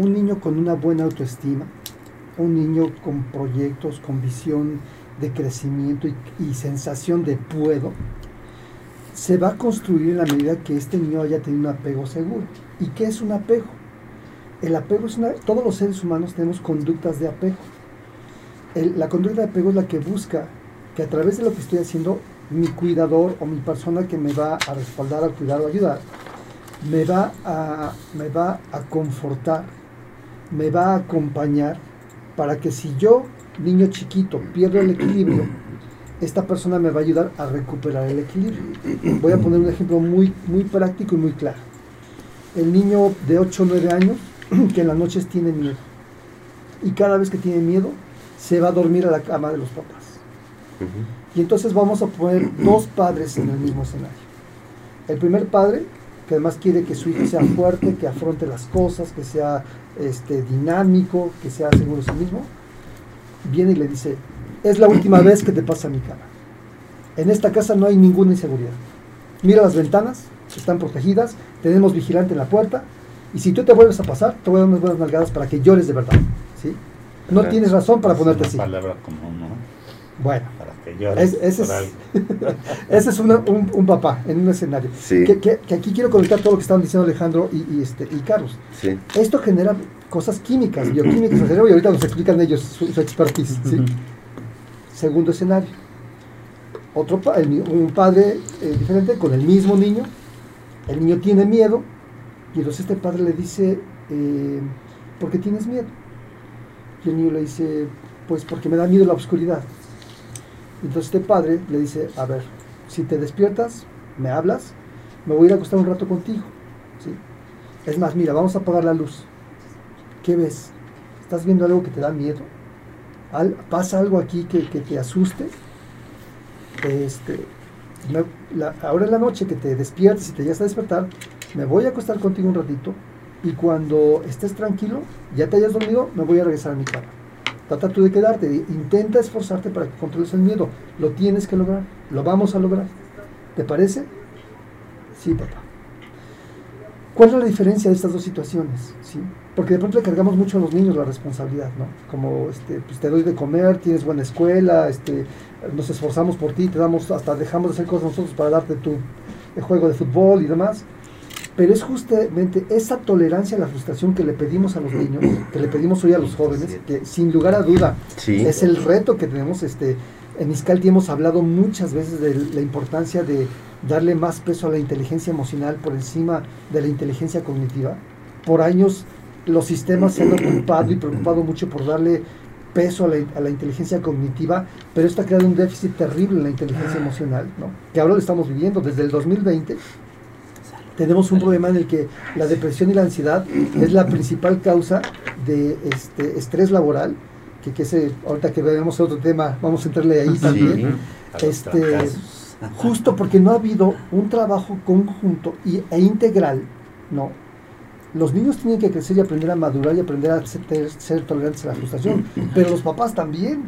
un niño con una buena autoestima, un niño con proyectos, con visión de crecimiento y, sensación de puedo, se va a construir en la medida que este niño haya tenido un apego seguro. ¿Y qué es un apego? El apego es una... Todos los seres humanos tenemos conductas de apego. la conducta de apego es la que busca que a través de lo que estoy haciendo, mi cuidador o mi persona que me va a respaldar, a cuidar o ayudar, me va a, me va a confortar, me va a acompañar para que si yo, niño chiquito, pierdo el equilibrio, esta persona me va a ayudar a recuperar el equilibrio. Voy a poner un ejemplo muy, muy práctico y muy claro. El niño de 8 o 9 años que en las noches tiene miedo. Y cada vez que tiene miedo, se va a dormir a la cama de los papás. Y entonces vamos a poner dos padres en el mismo escenario. El primer padre, que además quiere que su hijo sea fuerte, que afronte las cosas, que sea este, dinámico, que sea seguro de sí mismo, viene y le dice, es la última vez que te pasa mi cama. En esta casa no hay ninguna inseguridad. Mira las ventanas, están protegidas, tenemos vigilante en la puerta, y si tú te vuelves a pasar, te voy a dar unas buenas nalgadas para que llores de verdad. ¿sí? No tienes razón para ponerte así. palabra común, ¿no? Bueno, ese, es, un, papá en un escenario. Que, aquí quiero conectar todo lo que estaban diciendo Alejandro y, este, y Carlos. Esto genera cosas químicas, bioquímicas y ahorita nos explican ellos su, expertise. Segundo escenario. Otro un padre eh, diferente con el mismo niño. El niño tiene miedo y entonces este padre le dice, eh, ¿por qué tienes miedo? Y el niño le dice, pues porque me da miedo la oscuridad. Entonces este padre le dice, a ver, si te despiertas, me hablas, me voy a ir a acostar un rato contigo. ¿sí? Es más, mira, vamos a apagar la luz. ¿Qué ves? ¿Estás viendo algo que te da miedo? ¿Pasa algo aquí que, te asuste? Este, ahora en la noche que te despiertes y te llegas a despertar, me voy a acostar contigo un ratito y cuando estés tranquilo, ya te hayas dormido, me voy a regresar a mi cama. Trata tú de quedarte, intenta esforzarte para que controles el miedo. Lo tienes que lograr, lo vamos a lograr. ¿Te parece? Sí, papá. ¿Cuál es la diferencia de estas dos situaciones? ¿Sí? Porque de pronto le cargamos mucho a los niños la responsabilidad, ¿no? Como este, pues te doy de comer, tienes buena escuela, este, nos esforzamos por ti, te damos, hasta dejamos de hacer cosas nosotros para darte tu juego de fútbol y demás. Pero es justamente esa tolerancia a la frustración que le pedimos a los niños, que le pedimos hoy a los jóvenes, que sin lugar a duda es el reto que tenemos. Este, en Iscalti hemos hablado muchas veces de la importancia de darle más peso a la inteligencia emocional por encima de la inteligencia cognitiva. Por años los sistemas se han ocupado y preocupado mucho por darle peso a la, a la, inteligencia cognitiva, pero esto ha creado un déficit terrible en la inteligencia emocional, ¿no? que ahora lo estamos viviendo desde el 2020 tenemos un problema en el que la depresión y la ansiedad es la principal causa de este estrés laboral, que, que ese, ahorita que veamos otro tema, vamos a entrarle ahí también. Este, justo porque no ha habido un trabajo conjunto y, e integral, ¿no? Los niños tienen que crecer y aprender a madurar y aprender a ser, ser tolerantes a la frustración, pero los papás también.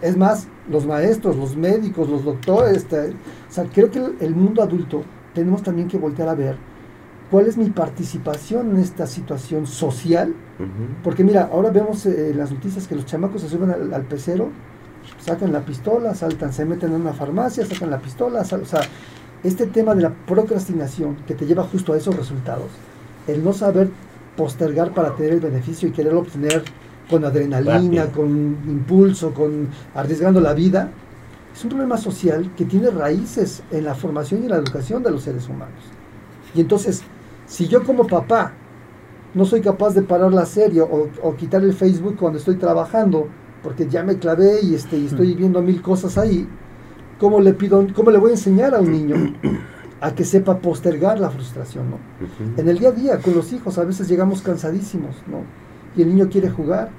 Es más, los maestros, los médicos, los doctores, este, o sea, creo que el mundo adulto tenemos también que voltear a ver cuál es mi participación en esta situación social. Porque mira, ahora vemos en eh, las noticias que los chamacos se suben al, pecero, sacan la pistola, saltan, se meten en una farmacia, sacan la pistola, o sea, este tema de la procrastinación que te lleva justo a esos resultados, el no saber postergar para tener el beneficio y querer obtener con adrenalina, con impulso, con arriesgando la vida, es un problema social que tiene raíces en la formación y la educación de los seres humanos. Y entonces, si yo como papá no soy capaz de parar la serie o, quitar el Facebook cuando estoy trabajando, porque ya me clavé y, este, y estoy viendo mil cosas ahí, ¿cómo le, pido, ¿cómo le voy a enseñar a un niño a que sepa postergar la frustración? ¿no? En el día a día, con los hijos, a veces llegamos cansadísimos, ¿no? Y el niño quiere jugar,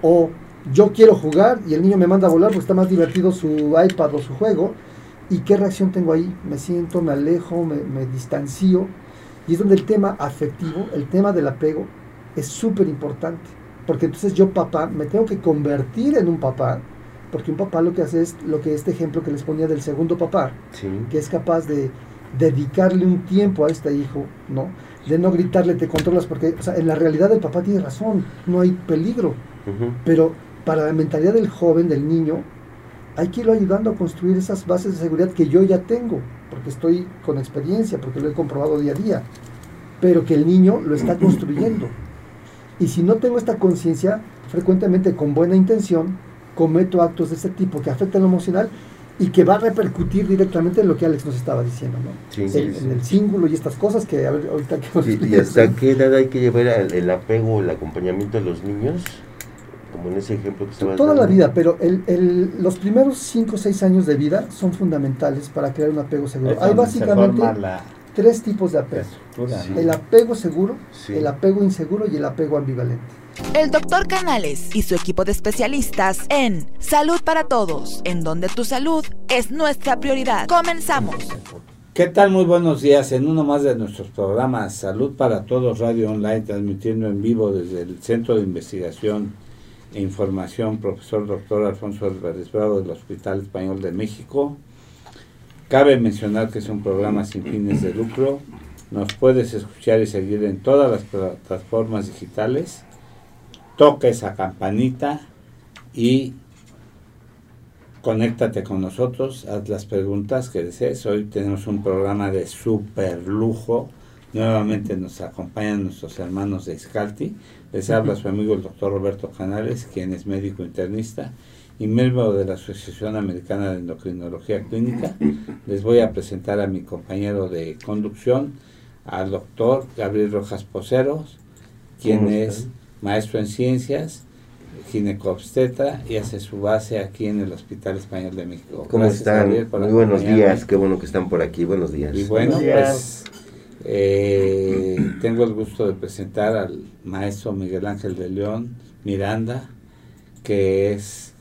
o yo quiero jugar y el niño me manda a volar porque está más divertido su iPad o su juego. ¿Y qué reacción tengo ahí? Me siento, me alejo, me, distancio. Y es donde el tema afectivo, el tema del apego, es súper importante. Porque entonces yo, papá, me tengo que convertir en un papá. Porque un papá lo que hace es lo que este ejemplo que les ponía del segundo papá, que es capaz de dedicarle un tiempo a este hijo, ¿no? de no gritarle, te controlas, porque o sea, en la realidad el papá tiene razón, no hay peligro. Pero para la mentalidad del joven, del niño, hay que irlo ayudando a construir esas bases de seguridad que yo ya tengo, porque estoy con experiencia, porque lo he comprobado día a día, pero que el niño lo está construyendo. Y si no tengo esta conciencia, frecuentemente con buena intención, cometo actos de ese tipo que afectan lo emocional y que va a repercutir directamente en lo que Alex nos estaba diciendo, ¿no? Sí, en el símbolo y estas cosas que ahorita que ¿Y hasta qué edad hay que llevar el, apego, el acompañamiento de los niños? Como en ese ejemplo que Toda la vida, pero el, los primeros 5 o 6 años de vida son fundamentales para crear un apego seguro. Hay básicamente tres tipos de apego. El apego seguro, el apego inseguro y el apego ambivalente. El doctor Canales y su equipo de especialistas en Salud para Todos, en donde tu salud es nuestra prioridad. Comenzamos. ¿Qué tal? Muy buenos días en uno más de nuestros programas Salud para Todos Radio Online, transmitiendo en vivo desde el Centro de Investigación Información Profesor Doctor Alfonso Álvarez Bravo del Hospital Español de México. Cabe mencionar que es un programa sin fines de lucro. Nos puedes escuchar y seguir en todas las plataformas digitales toca esa campanita y conéctate con nosotros, haz las preguntas que desees. Hoy tenemos un programa de super lujo. Nuevamente nos acompañan nuestros hermanos de Iscalti. Les habla su amigo el doctor Roberto Canales, quien es médico internista y miembro de la Asociación Americana de Endocrinología Clínica. Les voy a presentar a mi compañero de conducción, al doctor Gabriel Rojas Poceros, quien es maestro en ciencias, ginecobstetra y hace su base aquí en el Hospital Español de México. ¿Cómo están? Muy buenos días, qué bueno que están por aquí, buenos días. Y bueno, pues eh, tengo el gusto de presentar al maestro Miguel Ángel de León Miranda, que es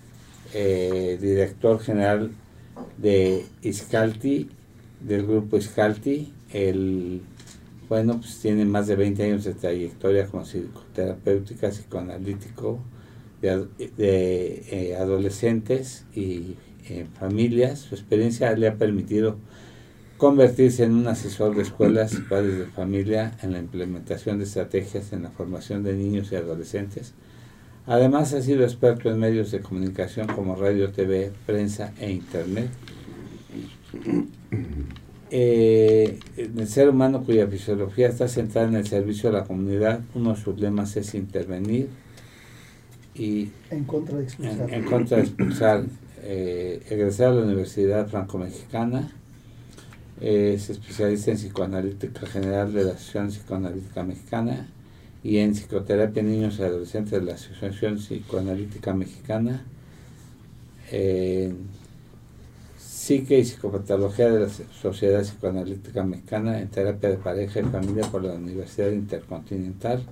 eh, director general de Iscalti, del grupo Iscalti, el bueno, pues tiene más de 20 años de trayectoria como psicoterapéutica, psicoanalítico de, eh, adolescentes y eh, familias. Su experiencia le ha permitido convertirse en un asesor de escuelas y padres de familia en la implementación de estrategias en la formación de niños y adolescentes. Además ha sido experto en medios de comunicación como radio, TV, prensa e internet eh, el ser humano cuya fisiología está centrada en el servicio a la comunidad, uno de sus lemas es intervenir y en contra de expulsar. En, contra de expulsar. Eh, egresar a la Universidad Franco-Mexicana, es especialista en psicoanalítica general de la Asociación Psicoanalítica Mexicana y en psicoterapia en niños y adolescentes de la Asociación Psicoanalítica Mexicana. Eh, Psique y Psicopatología de la Sociedad Psicoanalítica Mexicana en Terapia de Pareja y Familia por la Universidad Intercontinental,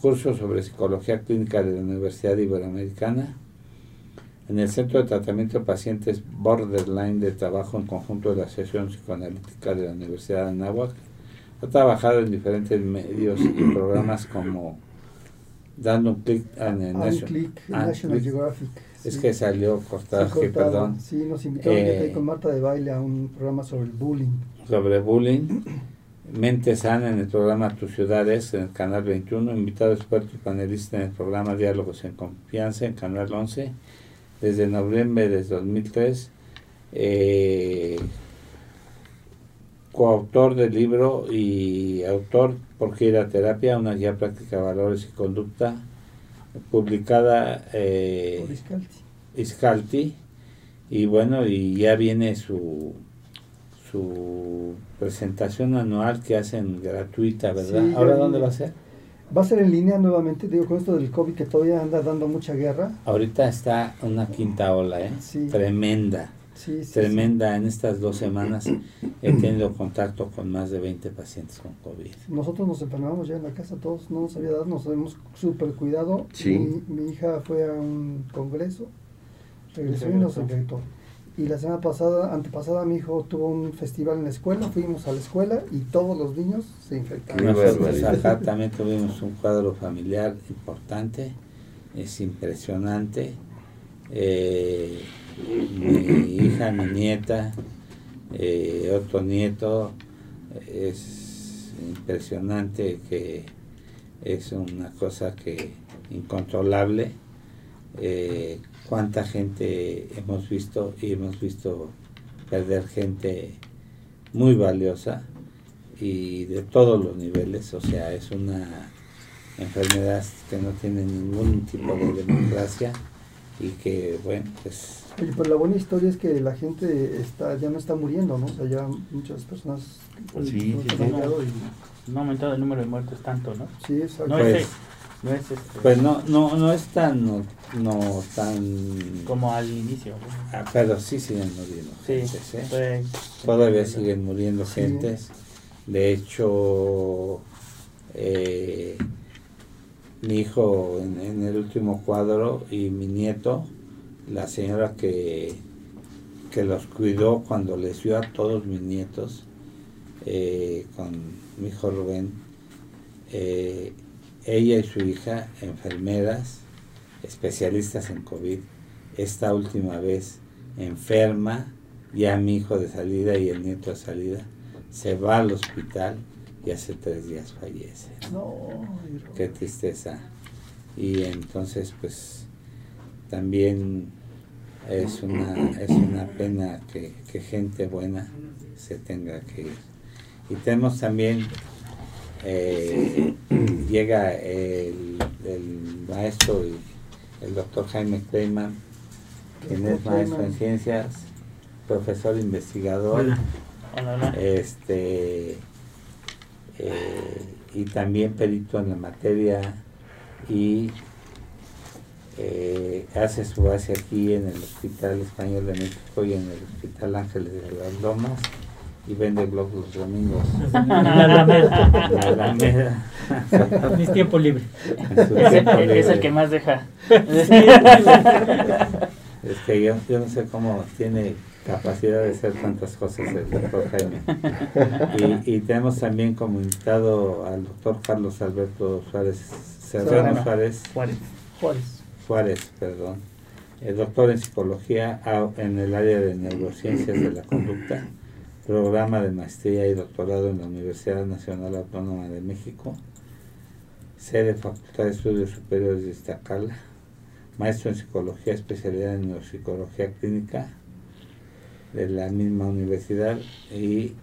curso sobre Psicología Clínica de la Universidad Iberoamericana, en el Centro de Tratamiento de Pacientes Borderline de Trabajo en conjunto de la Asociación Psicoanalítica de la Universidad de Anáhuac. Ha trabajado en diferentes medios y programas como Dando un clic en el National Geographic es que salió cortado, perdón. Sí, nos invitaron eh, con Marta de Baile a un programa sobre el bullying. Sobre bullying. Mente sana en el programa Tus Ciudades en el canal 21, invitado experto y panelista en el programa Diálogos en Confianza en canal 11, desde noviembre de 2003, eh, coautor del libro y autor Por qué ir a terapia, una guía práctica de valores y conducta publicada eh, Iscalti. y bueno y ya viene su su presentación anual que hacen gratuita verdad ahora dónde va a ser va a ser en línea nuevamente digo con esto del covid que todavía anda dando mucha guerra ahorita está una quinta ola ¿eh? tremenda tremenda. En estas dos semanas he tenido contacto con más de 20 pacientes con COVID. Nosotros nos enfermamos ya en la casa, todos no nos había dado, nos hemos súper cuidado. Mi, hija fue a un congreso, regresó y nos infectó. Y la semana pasada, antepasada, mi hijo tuvo un festival en la escuela, fuimos a la escuela y todos los niños se infectaron. Nosotros acá también tuvimos un cuadro familiar importante, es impresionante. Eh, mi hija, mi nieta, eh, otro nieto, es impresionante que es una cosa que incontrolable. Eh, cuánta gente hemos visto y hemos visto perder gente muy valiosa y de todos los niveles, o sea, es una enfermedad que no tiene ningún tipo de democracia y que, bueno, pues... Oye, pero la buena historia es que la gente está ya no está muriendo, ¿no? O sea, ya muchas personas... Pues sí, no, sí, no, ha aumentado el número de muertes tanto, ¿no? Sí, exacto. No pues, es, no es este, pues no, no, no es tan, no, no tan... Como al inicio. Ah, pero sí siguen muriendo sí, gentes, ¿eh? Todavía siguen muriendo gentes. De hecho, eh, mi hijo en, el último cuadro y mi nieto, la señora que, que los cuidó cuando les vio a todos mis nietos, eh, con mi hijo Rubén, eh, ella y su hija, enfermeras, especialistas en COVID, esta última vez enferma, ya mi hijo de salida y el nieto de salida, se va al hospital y hace tres días fallece. No, Qué tristeza. Y entonces, pues, también es una, es una pena que, gente buena se tenga que ir. Y tenemos también, eh, llega el, maestro, y el doctor Jaime Kleiman, quien es maestro en ciencias, profesor investigador. Este, eh, y también perito en la materia y eh, hace su base aquí en el Hospital Español de México y en el Hospital Ángeles de las Lomas y vende blogs los domingos. La Alameda. Mis tiempo libre. Es, el que más deja. es que yo, yo no sé cómo tiene capacidad de hacer tantas cosas el doctor Jaime. Y, tenemos también como invitado al doctor Carlos Alberto Suárez, Serrano Suárez, Juárez. Juárez. perdón. El doctor en psicología en el área de neurociencias de la conducta, programa de maestría y doctorado en la Universidad Nacional Autónoma de México, sede Facultad de Estudios Superiores de Iztacala, maestro en psicología, especialidad en neuropsicología clínica, de la misma universidad y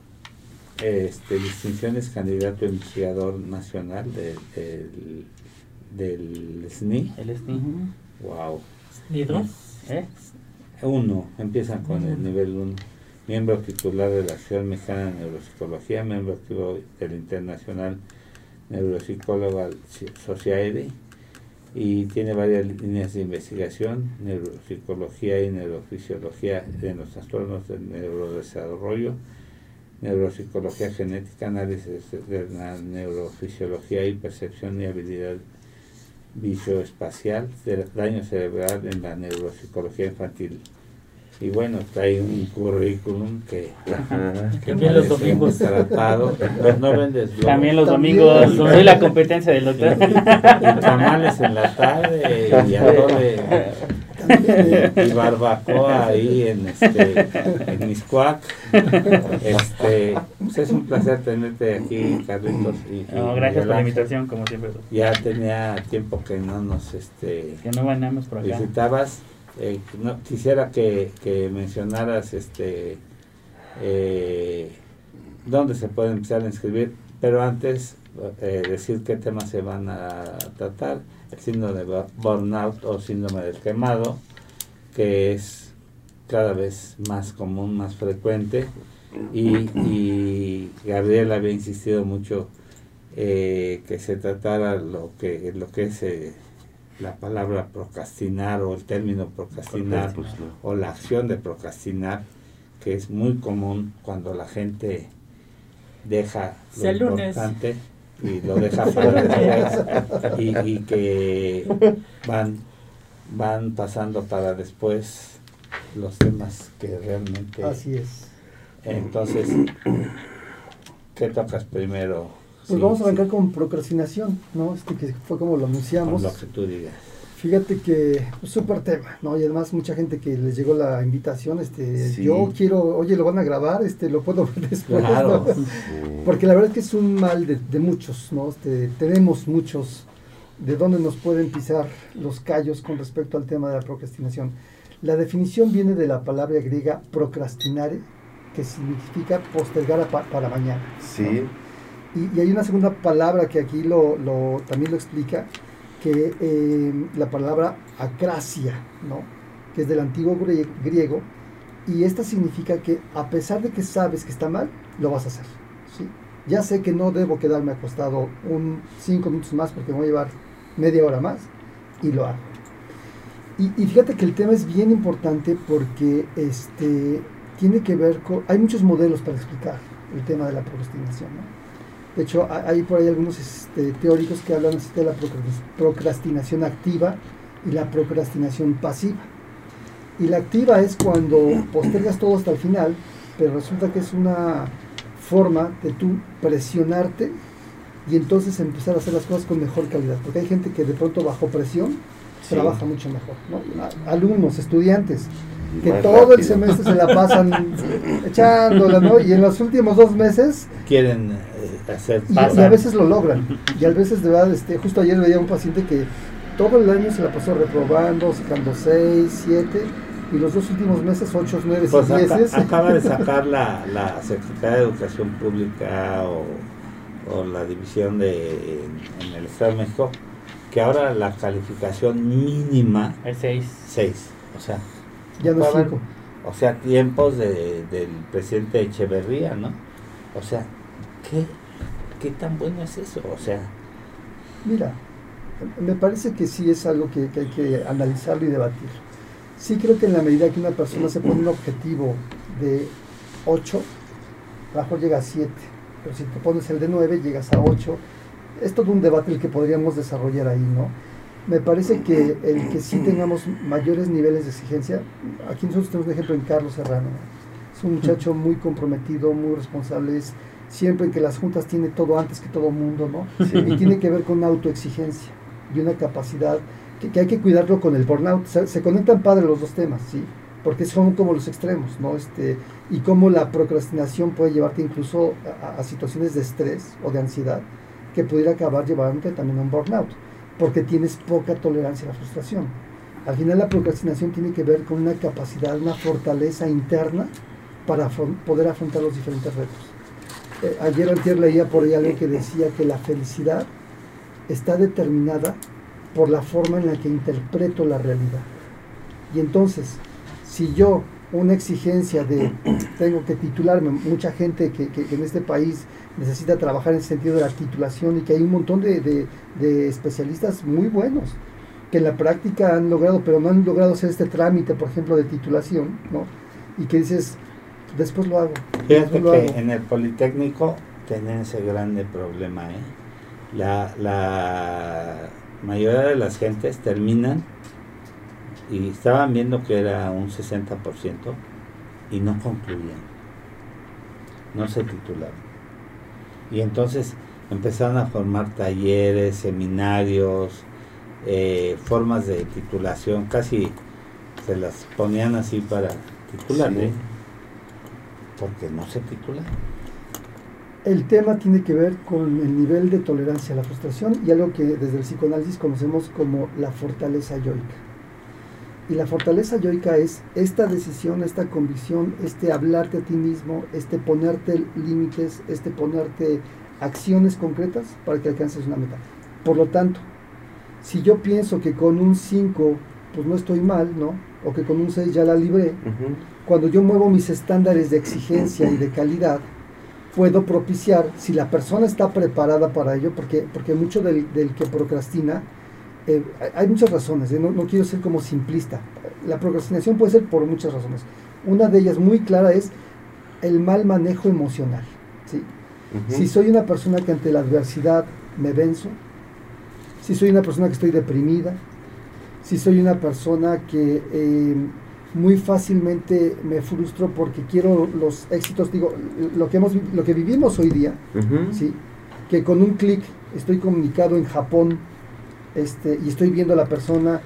este, distinciones candidato investigador nacional del, del SNI. El SNI. Wow. ¿Y dos? ¿Eh? Uno, empiezan con el nivel uno. Miembro titular de la Asociación Mexicana de Neuropsicología, miembro activo del Internacional Neuropsicóloga Society y tiene varias líneas de investigación, neuropsicología y neurofisiología de los trastornos del neurodesarrollo, neuropsicología genética, análisis de la neurofisiología y percepción y habilidad visoespacial, de daño cerebral en la neuropsicología infantil y bueno, trae un currículum que, también los domingos tratado, no vendes También los domingos soy la competencia del doctor. Y tamales en la tarde y atole y barbacoa ahí en este en Miscuac. Este, pues es un placer tenerte aquí, Carlitos. Y, gracias por la invitación, como siempre. Ya tenía tiempo que no nos este que no ganamos por acá. visitabas eh, no, quisiera que, mencionaras este eh, dónde se puede empezar a inscribir, pero antes eh, decir qué temas se van a tratar, el síndrome de burnout o síndrome del quemado, que es cada vez más común, más frecuente, y, y Gabriel había insistido mucho que se tratara lo que, lo que es la palabra procrastinar o el término procrastinar o la acción de procrastinar, que es muy común cuando la gente deja lo importante y lo deja para después y, que van, van pasando para después los temas que realmente... Así es. Entonces, ¿qué tocas primero? Pues vamos a arrancar con procrastinación, ¿no? Este que fue como lo anunciamos. lo que tú digas. Fíjate que súper tema, ¿no? Y además mucha gente que les llegó la invitación, este, yo quiero, oye, lo van a grabar, este, lo puedo ver después, claro. Porque la verdad es que es un mal de, muchos, ¿no? Este, tenemos muchos de dónde nos pueden pisar los callos con respecto al tema de la procrastinación. La definición viene de la palabra griega procrastinare, que significa postergar para mañana. Sí. Y, hay una segunda palabra que aquí lo, también lo explica, que eh, la palabra acracia, ¿no? que es del antiguo griego, y esta significa que a pesar de que sabes que está mal, lo vas a hacer. ¿sí? Ya sé que no debo quedarme acostado un cinco minutos más porque me voy a llevar media hora más, y lo hago. Y, y fíjate que el tema es bien importante porque este, tiene que ver con... Hay muchos modelos para explicar el tema de la procrastinación. ¿no? De hecho, hay por ahí algunos este, teóricos que hablan de la procrastinación activa y la procrastinación pasiva. Y la activa es cuando postergas todo hasta el final, pero resulta que es una forma de tú presionarte y entonces empezar a hacer las cosas con mejor calidad. Porque hay gente que de pronto bajo presión trabaja mucho mejor. Alumnos, estudiantes, que todo el semestre se la pasan echándola, ¿no? Y en los últimos dos meses... Quieren eh, hacer... Y, a veces lo logran. Y a veces, de verdad, este, justo ayer veía un paciente que todo el año se la pasó reprobando, sacando seis, siete, y los dos últimos meses, ocho, nueve, pues meses. Acaba de sacar la, la Secretaría de Educación Pública o, o la división de en, el Estado de México, que ahora la calificación mínima es seis. Seis. O sea, ya no cinco. O sea, tiempos de, del presidente Echeverría, ¿no? O sea, ¿qué, ¿qué tan bueno es eso? O sea... Mira, me parece que sí es algo que, hay que analizarlo y debatir. Sí creo que en la medida que una persona se pone un objetivo de 8, a lo llega a 7, pero si te pones el de 9, llegas a 8. Es todo un debate el que podríamos desarrollar ahí, ¿no? me parece que el que sí tengamos mayores niveles de exigencia, aquí nosotros tenemos un ejemplo en Carlos Serrano, es un muchacho muy comprometido, muy responsable, es siempre que las juntas tiene todo antes que todo mundo, ¿no? Y tiene que ver con una autoexigencia y una capacidad que, hay que cuidarlo con el burnout. Se, conectan padre los dos temas, ¿sí? Porque son como los extremos, ¿no? Este, y cómo la procrastinación puede llevarte incluso a, a situaciones de estrés o de ansiedad que pudiera acabar llevándote también a un burnout porque tienes poca tolerancia a la frustración. Al final la procrastinación tiene que ver con una capacidad, una fortaleza interna para poder afrontar los diferentes retos. Eh, ayer o anterior leía por ahí algo que decía que la felicidad está determinada por la forma en la que interpreto la realidad. Y entonces, si yo una exigencia de tengo que titularme, mucha gente que, que en este país necesita trabajar en el sentido de la titulación y que hay un montón de, especialistas muy buenos que en la práctica han logrado, pero no han logrado hacer este trámite, por ejemplo, de titulación, ¿no? Y que dices, después lo hago. Fíjate que en el Politécnico tienen ese grande problema, ¿eh? La, la mayoría de las gentes terminan y estaban viendo que era un 60% y no concluían, no se titularon. Y entonces empezaron a formar talleres, seminarios, eh, formas de titulación, casi se las ponían así para titular, porque no se titula. El tema tiene que ver con el nivel de tolerancia a la frustración y algo que desde el psicoanálisis conocemos como la fortaleza yoica. Y la fortaleza yoica es esta decisión, esta convicción, este hablarte a ti mismo, este ponerte límites, este ponerte acciones concretas para que alcances una meta. Por lo tanto, si yo pienso que con un 5 pues no estoy mal, ¿no? O que con un 6 ya la libré, cuando yo muevo mis estándares de exigencia y de calidad, puedo propiciar, si la persona está preparada para ello, porque, porque mucho del que procrastina eh, hay muchas razones, ¿eh? no, quiero ser como simplista. La procrastinación puede ser por muchas razones. Una de ellas muy clara es el mal manejo emocional. ¿sí? Si soy una persona que ante la adversidad me venzo, si soy una persona que estoy deprimida, si soy una persona que eh, muy fácilmente me frustro porque quiero los éxitos, digo, lo que, hemos, lo que vivimos hoy día, ¿sí? que con un clic estoy comunicado en Japón este, y estoy viendo a la persona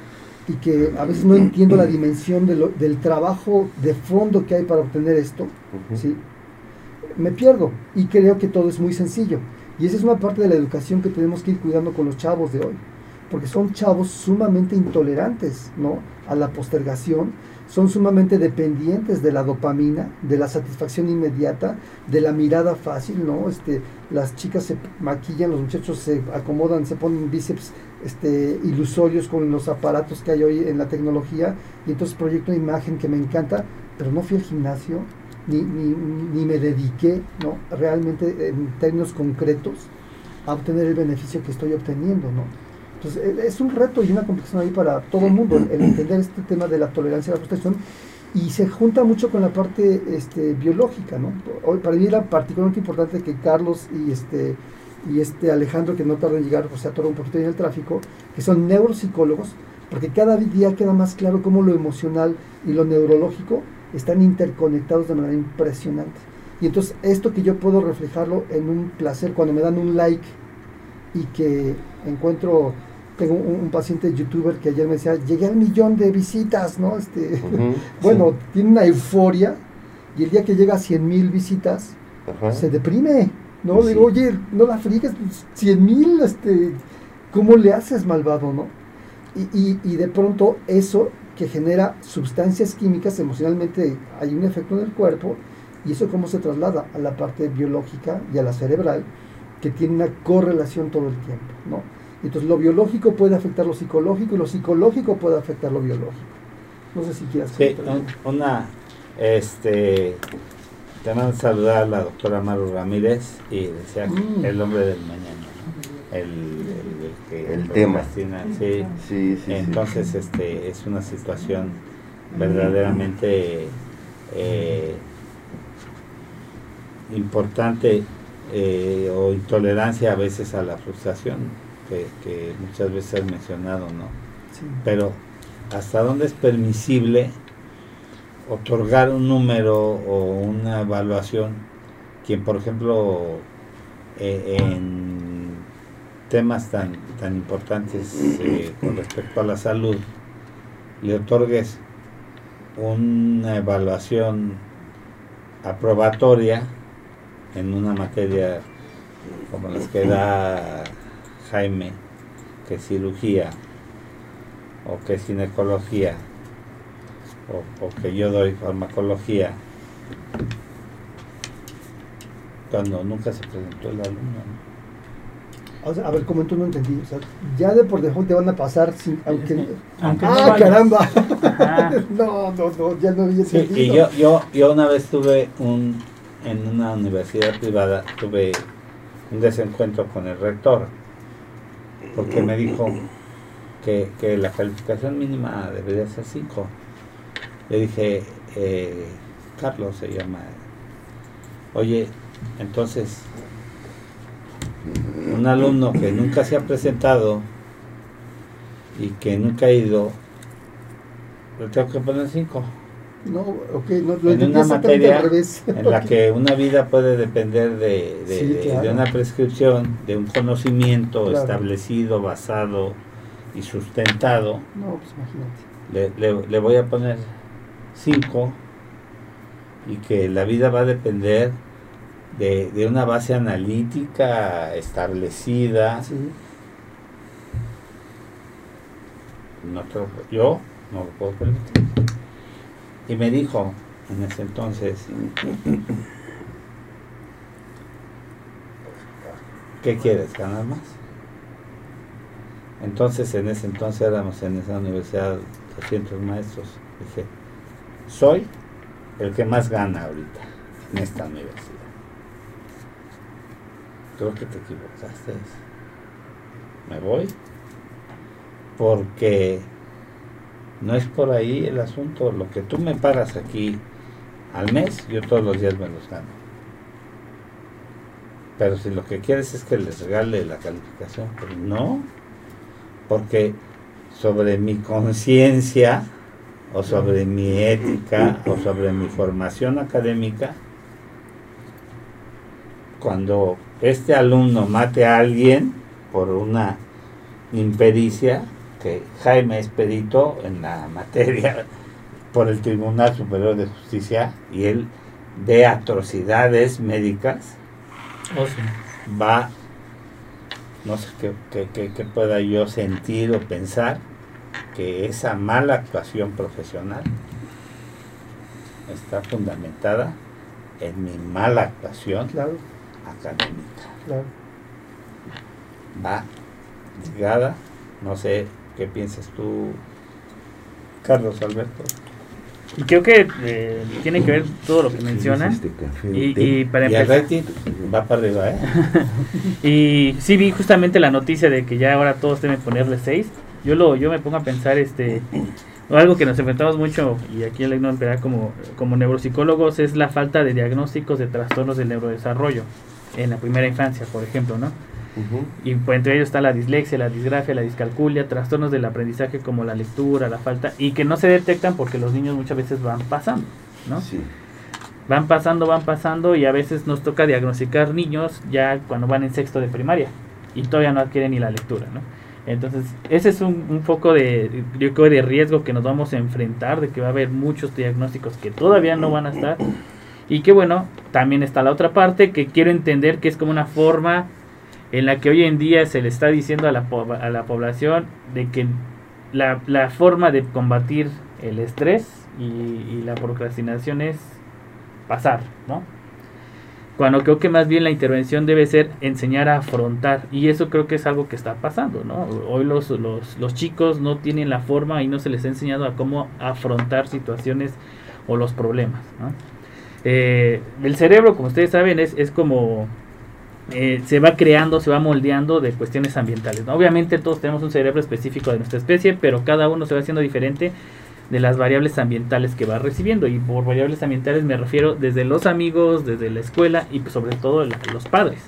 y que a veces no entiendo la dimensión del trabajo de fondo que hay para obtener esto, ¿sí? me pierdo y creo que todo es muy sencillo. Y esa es una parte de la educación que tenemos que ir cuidando con los chavos de hoy, porque son chavos sumamente intolerantes ¿no? a la postergación, son sumamente dependientes de la dopamina, de la satisfacción inmediata, de la mirada fácil, ¿no? Este, las chicas se maquillan, los muchachos se acomodan, se ponen bíceps este, ilusorios con los aparatos que hay hoy en la tecnología, y entonces proyecto una imagen que me encanta, pero no fui al gimnasio, ni, ni, ni me dediqué ¿no? realmente en términos concretos a obtener el beneficio que estoy obteniendo, ¿no? Entonces, e, es un reto y una complexión ahí para todo el mundo, el entender este tema de la tolerancia a la frustración y se junta mucho con la parte este, biológica, ¿no? Hoy, para mí era particularmente importante que Carlos y este, y este Alejandro, que no tarda en llegar, o sea, atoró un poquito en el tráfico, que son neuropsicólogos, porque cada día queda más claro cómo lo emocional y lo neurológico están interconectados de manera impresionante. Y entonces esto que yo puedo reflejarlo en un placer cuando me dan un like y que encuentro, tengo un, paciente youtuber que ayer me decía, llegué al millón de visitas, ¿no? Este, bueno, tiene una euforia y el día que llega a 100 mil visitas, se deprime, ¿no? Digo, oye, no la frigues, 100 pues, mil, este, ¿cómo le haces malvado, no? Y, y, y de pronto eso que genera sustancias químicas, emocionalmente hay un efecto en el cuerpo, y eso cómo se traslada a la parte biológica y a la cerebral, que tiene una correlación todo el tiempo, ¿no? Entonces lo biológico puede afectar lo psicológico y lo psicológico puede afectar lo biológico. No sé si quieras. Sí, una, este, te mando a saludar a la doctora Maru Ramírez y decía mm. el hombre del mañana, el, el, tema. Sí. Sí, sí, Entonces, este, es una situación verdaderamente eh, importante eh, o intolerancia a veces a la frustración que, muchas veces has mencionado, ¿no? Pero hasta dónde es permisible otorgar un número o una evaluación quien por ejemplo eh, en temas tan tan importantes eh, con respecto a la salud le otorgues una evaluación aprobatoria en una materia como las que da Jaime, que cirugía, o que ginecología, o, o que yo doy farmacología, cuando nunca se presentó el alumno. a ver, como tú no entendí, o sea, ya de por default te van a pasar sin, aunque, ah, caramba, no, no, no, ya no había entendido. y yo, yo, yo una vez tuve un, en una universidad privada, tuve un desencuentro con el rector, porque me dijo que, la calificación mínima debería ser 5. Le dije, eh, Carlos se llama, oye, entonces, un alumno que nunca se ha presentado y que nunca ha ido, le tengo que poner 5. No, lo en una materia en la que una vida puede depender de, de, una prescripción, de un conocimiento establecido, basado y sustentado. No, pues imagínate. Le, le, voy a poner 5 y que la vida va a depender de, de una base analítica establecida. Sí. No yo no lo puedo permitir. Y me dijo en ese entonces, ¿qué quieres? ¿Ganar más? Entonces en ese entonces éramos en esa universidad 200 maestros. Dije, soy el que más gana ahorita en esta universidad. Creo que te equivocaste. Me voy porque no es por ahí el asunto. Lo que tú me pagas aquí al mes, yo todos los días me los gano. Pero si lo que quieres es que les regale la calificación, pues no. Porque sobre mi conciencia, o sobre mi ética, o sobre mi formación académica, cuando este alumno mate a alguien por una impericia, que Jaime es perito en la materia por el Tribunal Superior de Justicia y él de atrocidades médicas, oh, va, no sé qué, pueda yo sentir o pensar, que esa mala actuación profesional está fundamentada en mi mala actuación académica. Va ligada, no sé qué piensas tú, Carlos Alberto. Y creo que eh, tiene que ver todo lo que menciona. Este y, para empezar. va para arriba, ¿eh? y sí vi justamente la noticia de que ya ahora todos deben ponerle 6. Yo lo yo me pongo a pensar este algo que nos enfrentamos mucho y aquí el no como como neuropsicólogos es la falta de diagnósticos de trastornos del neurodesarrollo en la primera infancia, por ejemplo, ¿no? Y pues, entre ellos está la dislexia, la disgrafia, la discalculia, trastornos del aprendizaje como la lectura, la falta, y que no se detectan porque los niños muchas veces van pasando, ¿no? Sí. Van pasando, van pasando y a veces nos toca diagnosticar niños ya cuando van en sexto de primaria y todavía no adquieren ni la lectura, ¿no? Entonces, ese es un, un foco de, yo creo, de riesgo que nos vamos a enfrentar, de que va a haber muchos diagnósticos que todavía no van a estar. Y que bueno, también está la otra parte que quiero entender que es como una forma en la que hoy en día se le está diciendo a la, a la población de que la, la, forma de combatir el estrés y, la procrastinación es pasar, ¿no? Cuando creo que más bien la intervención debe ser enseñar a afrontar y eso creo que es algo que está pasando, ¿no? Hoy los, los, los chicos no tienen la forma y no se les ha enseñado a cómo afrontar situaciones o los problemas, ¿no? Eh, el cerebro, como ustedes saben, es, es como eh, se va creando, se va moldeando de cuestiones ambientales. Obviamente todos tenemos un cerebro específico de nuestra especie, pero cada uno se va haciendo diferente de las variables ambientales que va recibiendo. Y por variables ambientales me refiero desde los amigos, desde la escuela y pues, sobre todo los padres.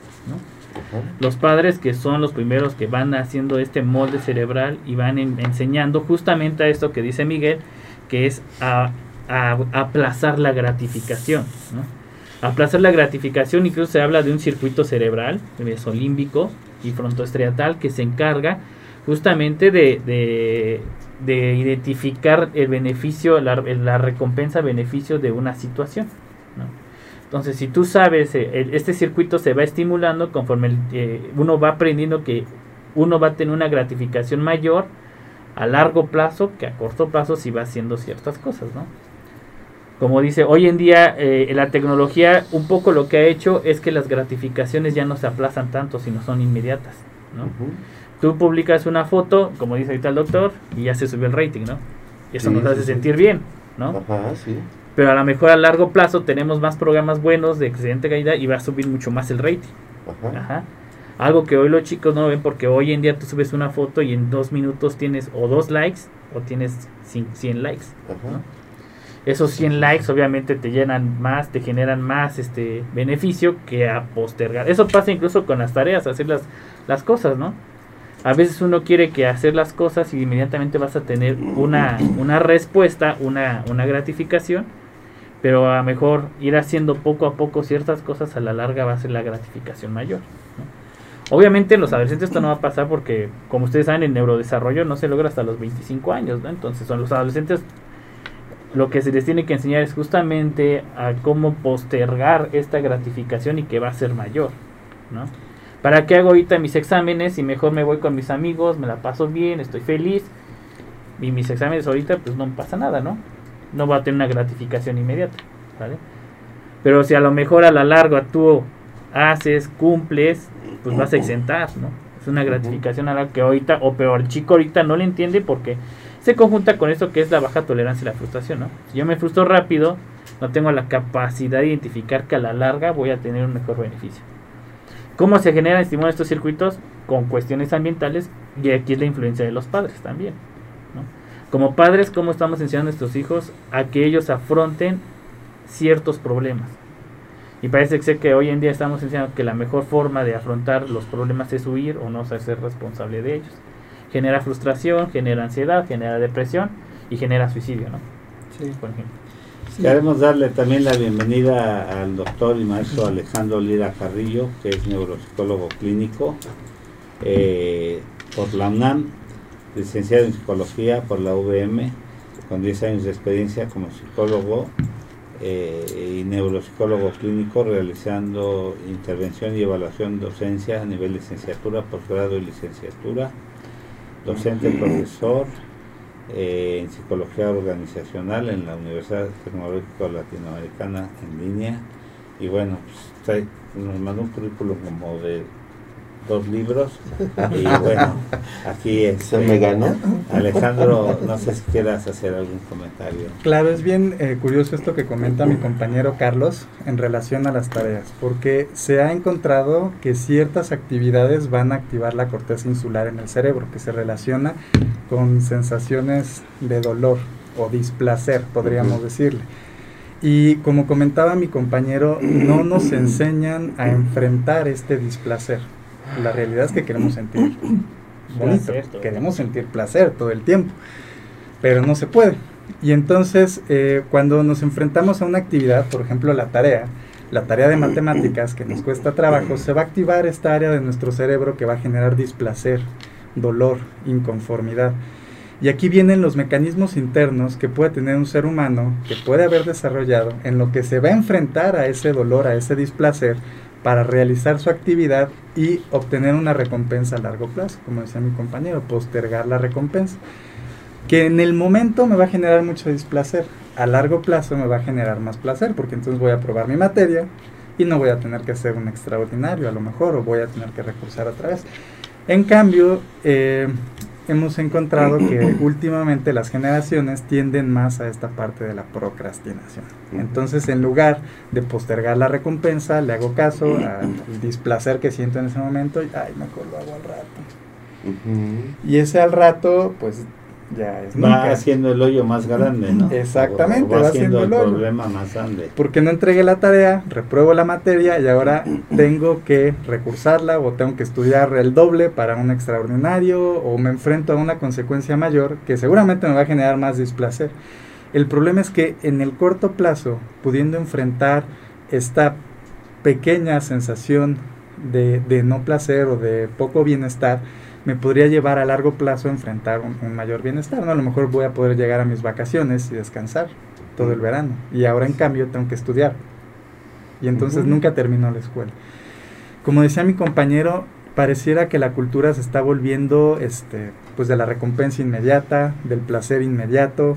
Los padres que son los primeros que van haciendo este molde cerebral y van enseñando justamente a esto que dice Miguel, que es a, a aplazar la gratificación. ¿no? Aplazar la gratificación, incluso se habla de un circuito cerebral, mesolímbico y frontoestriatal, que se encarga justamente de, de, identificar el beneficio, la, la recompensa-beneficio de una situación. Entonces, si tú sabes, eh, este circuito se va estimulando conforme eh, uno va aprendiendo que uno va a tener una gratificación mayor a largo plazo que a corto plazo si va haciendo ciertas cosas, ¿no? Como dice, hoy en día eh, la tecnología un poco lo que ha hecho es que las gratificaciones ya no se aplazan tanto, sino son inmediatas. ¿no? Tú publicas una foto, como dice ahorita el doctor, y ya se subió el rating, ¿no? Y eso nos hace sentir bien, ¿no? Ajá, sí. Pero a lo mejor a largo plazo tenemos más programas buenos de excelente calidad y va a subir mucho más el rating. Ajá. Ajá. Algo que hoy los chicos no ven porque hoy en día tú subes una foto y en dos minutos tienes o dos likes o tienes 100 likes. Ajá esos 100 likes obviamente te llenan más, te generan más este beneficio que a postergar. Eso pasa incluso con las tareas, hacer las, las cosas, ¿no? A veces uno quiere que hacer las cosas y inmediatamente vas a tener una, una respuesta, una, una gratificación, pero a lo mejor ir haciendo poco a poco ciertas cosas a la larga va a ser la gratificación mayor. Obviamente en los adolescentes esto no va a pasar porque, como ustedes saben, el neurodesarrollo no se logra hasta los 25 años, ¿no? Entonces son los adolescentes lo que se les tiene que enseñar es justamente a cómo postergar esta gratificación y que va a ser mayor, ¿no? ¿Para qué hago ahorita mis exámenes y mejor me voy con mis amigos, me la paso bien, estoy feliz? Y mis exámenes ahorita pues no pasa nada, ¿no? No va a tener una gratificación inmediata, ¿vale? Pero si a lo mejor a la larga tú haces, cumples, pues vas a exentar, ¿no? Es una gratificación a la que ahorita, o peor, el chico ahorita no le entiende porque se conjunta con esto que es la baja tolerancia y la frustración, ¿no? Si yo me frustro rápido, no tengo la capacidad de identificar que a la larga voy a tener un mejor beneficio. ¿Cómo se generan estimulan estos circuitos? Con cuestiones ambientales y aquí es la influencia de los padres también. Como padres, ¿cómo estamos enseñando a nuestros hijos a que ellos afronten ciertos problemas? Y parece ser que hoy en día estamos enseñando que la mejor forma de afrontar los problemas es huir o no ser responsable de ellos genera frustración, genera ansiedad, genera depresión y genera suicidio, ¿no? Sí. Por ejemplo. Queremos darle también la bienvenida al doctor y maestro Alejandro Lira Carrillo, que es neuropsicólogo clínico. Eh, por la UNAM, licenciado en psicología por la UVM, con 10 años de experiencia como psicólogo eh, y neuropsicólogo clínico, realizando intervención y evaluación docencia a nivel licenciatura, posgrado y licenciatura, docente profesor eh, en psicología organizacional en la Universidad Tecnológica Latinoamericana en línea. Y bueno, pues, nos mandó un currículum como de dos libros. Y bueno, aquí se me ganó. Alejandro, no sé si quieras hacer algún comentario. Claro, es bien eh, curioso esto que comenta mi compañero Carlos en relación a las tareas, porque se ha encontrado que ciertas actividades van a activar la corteza insular en el cerebro, que se relaciona con sensaciones de dolor o displacer, podríamos decirle. Y como comentaba mi compañero, no nos enseñan a enfrentar este displacer la realidad es que queremos sentir bonito, queremos sentir placer todo el tiempo, pero no se puede. Y entonces, eh, cuando nos enfrentamos a una actividad, por ejemplo la tarea, la tarea de matemáticas que nos cuesta trabajo, se va a activar esta área de nuestro cerebro que va a generar displacer, dolor, inconformidad. Y aquí vienen los mecanismos internos que puede tener un ser humano, que puede haber desarrollado, en lo que se va a enfrentar a ese dolor, a ese displacer, para realizar su actividad y obtener una recompensa a largo plazo, como decía mi compañero, postergar la recompensa, que en el momento me va a generar mucho displacer, a largo plazo me va a generar más placer, porque entonces voy a probar mi materia y no voy a tener que hacer un extraordinario a lo mejor, o voy a tener que recursar otra vez. En cambio, eh, hemos encontrado que últimamente las generaciones tienden más a esta parte de la procrastinación. Entonces, en lugar de postergar la recompensa, le hago caso al displacer que siento en ese momento y, ay, mejor lo hago al rato. Y ese al rato, pues ya es va haciendo el hoyo más grande, ¿no? Exactamente, va, haciendo el, problema más grande. Porque no entregué la tarea, repruebo la materia y ahora tengo que recursarla o tengo que estudiar el doble para un extraordinario o me enfrento a una consecuencia mayor que seguramente me va a generar más displacer. El problema es que en el corto plazo, pudiendo enfrentar esta pequeña sensación de, de no placer o de poco bienestar, me podría llevar a largo plazo a enfrentar un, mayor bienestar. ¿no? A lo mejor voy a poder llegar a mis vacaciones y descansar todo el verano. Y ahora en cambio tengo que estudiar. Y entonces nunca termino la escuela. Como decía mi compañero, pareciera que la cultura se está volviendo este, pues de la recompensa inmediata, del placer inmediato,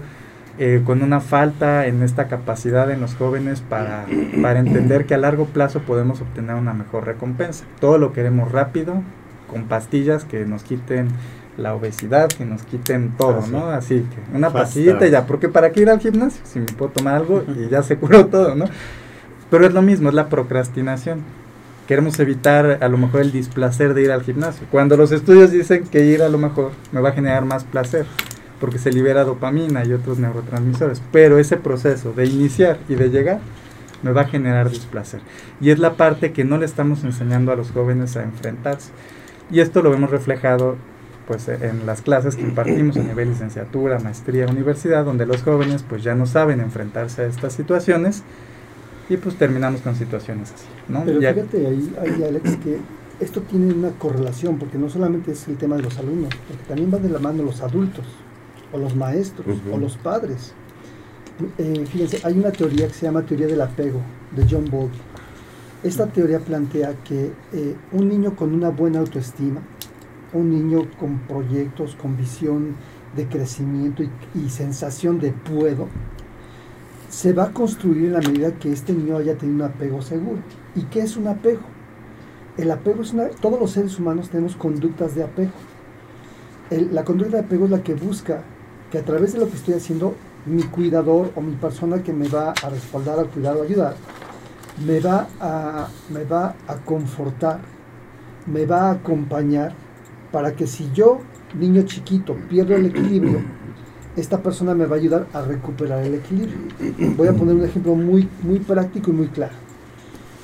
eh, con una falta en esta capacidad en los jóvenes para, para entender que a largo plazo podemos obtener una mejor recompensa. Todo lo queremos rápido, con pastillas que nos quiten la obesidad, que nos quiten todo, ¿no? Así que una pastillita y ya, porque para qué ir al gimnasio si me puedo tomar algo y ya se curó todo, ¿no? Pero es lo mismo, es la procrastinación. Queremos evitar a lo mejor el displacer de ir al gimnasio. Cuando los estudios dicen que ir a lo mejor me va a generar más placer, porque se libera dopamina y otros neurotransmisores. Pero ese proceso de iniciar y de llegar me va a generar displacer. Y es la parte que no le estamos enseñando a los jóvenes a enfrentarse. Y esto lo vemos reflejado pues en las clases que impartimos a nivel licenciatura, maestría, universidad, donde los jóvenes pues ya no saben enfrentarse a estas situaciones y pues terminamos con situaciones así. ¿no? Pero fíjate ahí, ahí, Alex, que esto tiene una correlación, porque no solamente es el tema de los alumnos, porque también van de la mano los adultos, o los maestros, o los padres. Eh, fíjense, hay una teoría que se llama teoría del apego, de John Bowlby esta teoría plantea que eh, un niño con una buena autoestima, un niño con proyectos, con visión de crecimiento y, sensación de puedo, se va a construir en la medida que este niño haya tenido un apego seguro. ¿Y qué es un apego? El apego es una... Todos los seres humanos tenemos conductas de apego. la conducta de apego es la que busca que a través de lo que estoy haciendo, mi cuidador o mi persona que me va a respaldar, a cuidar o ayudar, me va a, me va a confortar, me va a acompañar para que si yo, niño chiquito, pierdo el equilibrio, esta persona me va a ayudar a recuperar el equilibrio. Voy a poner un ejemplo muy, muy práctico y muy claro.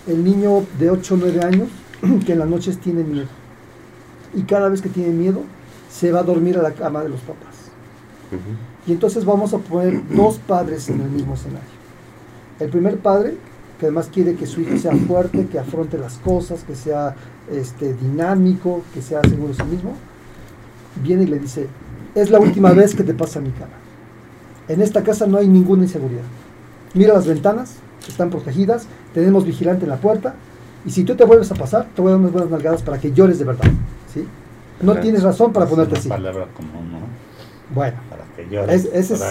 El niño de 8 o 9 años que en las noches tiene miedo y cada vez que tiene miedo se va a dormir a la cama de los papás. Y entonces vamos a poner dos padres en el mismo escenario. El primer padre que además quiere que su hijo sea fuerte, que afronte las cosas, que sea este, dinámico, que sea seguro de sí mismo. viene y le dice, es la última vez que te pasa mi cara. En esta casa no hay ninguna inseguridad. Mira las ventanas, están protegidas, tenemos vigilante en la puerta, y si tú te vuelves a pasar, te voy a dar unas buenas nalgadas para que llores de verdad. ¿sí? No tienes razón para ponerte así. palabra común, ¿no? Bueno, que llores ese, es,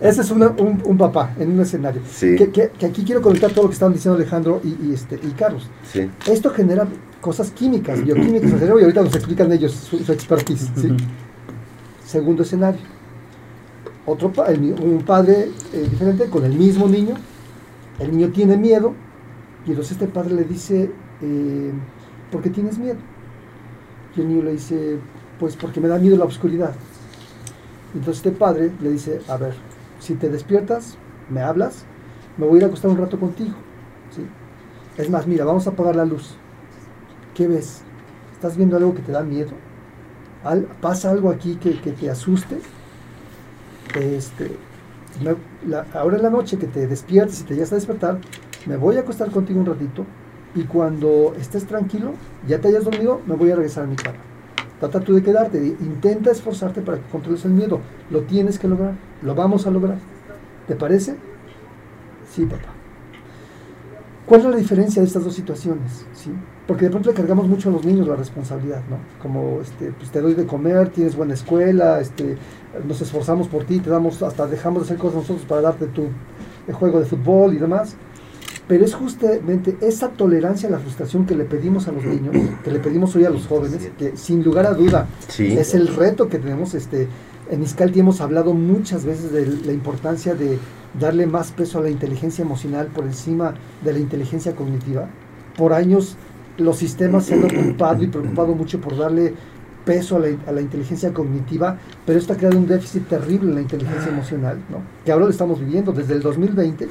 ese es un, papá en un escenario. Que, aquí quiero conectar todo lo que estaban diciendo Alejandro y, este, y Carlos. Esto genera cosas químicas, bioquímicas y ahorita nos explican ellos su, expertise. Segundo escenario. Otro un padre eh, diferente con el mismo niño. El niño tiene miedo y entonces este padre le dice, eh, ¿por qué tienes miedo? Y el niño le dice, pues porque me da miedo la oscuridad. Entonces este padre le dice, a ver, si te despiertas, me hablas, me voy a ir a acostar un rato contigo. ¿sí? Es más, mira, vamos a apagar la luz. ¿Qué ves? ¿Estás viendo algo que te da miedo? ¿Pasa algo aquí que, te asuste? Este, ahora en la noche que te despiertes y te llegas a despertar, me voy a acostar contigo un ratito y cuando estés tranquilo, ya te hayas dormido, me voy a regresar a mi cama. Trata tú de quedarte, intenta esforzarte para que controles el miedo. Lo tienes que lograr, lo vamos a lograr. ¿Te parece? Sí, papá. ¿Cuál es la diferencia de estas dos situaciones? ¿Sí? Porque de pronto le cargamos mucho a los niños la responsabilidad, ¿no? Como este, pues te doy de comer, tienes buena escuela, este, nos esforzamos por ti, te damos, hasta dejamos de hacer cosas nosotros para darte tu juego de fútbol y demás. Pero es justamente esa tolerancia a la frustración que le pedimos a los niños, que le pedimos hoy a los jóvenes, que sin lugar a duda es el reto que tenemos. Este, en Iscalti hemos hablado muchas veces de la importancia de darle más peso a la inteligencia emocional por encima de la inteligencia cognitiva. Por años los sistemas se han ocupado y preocupado mucho por darle peso a la, a la, inteligencia cognitiva, pero esto ha creado un déficit terrible en la inteligencia emocional, ¿no? que ahora lo estamos viviendo desde el 2020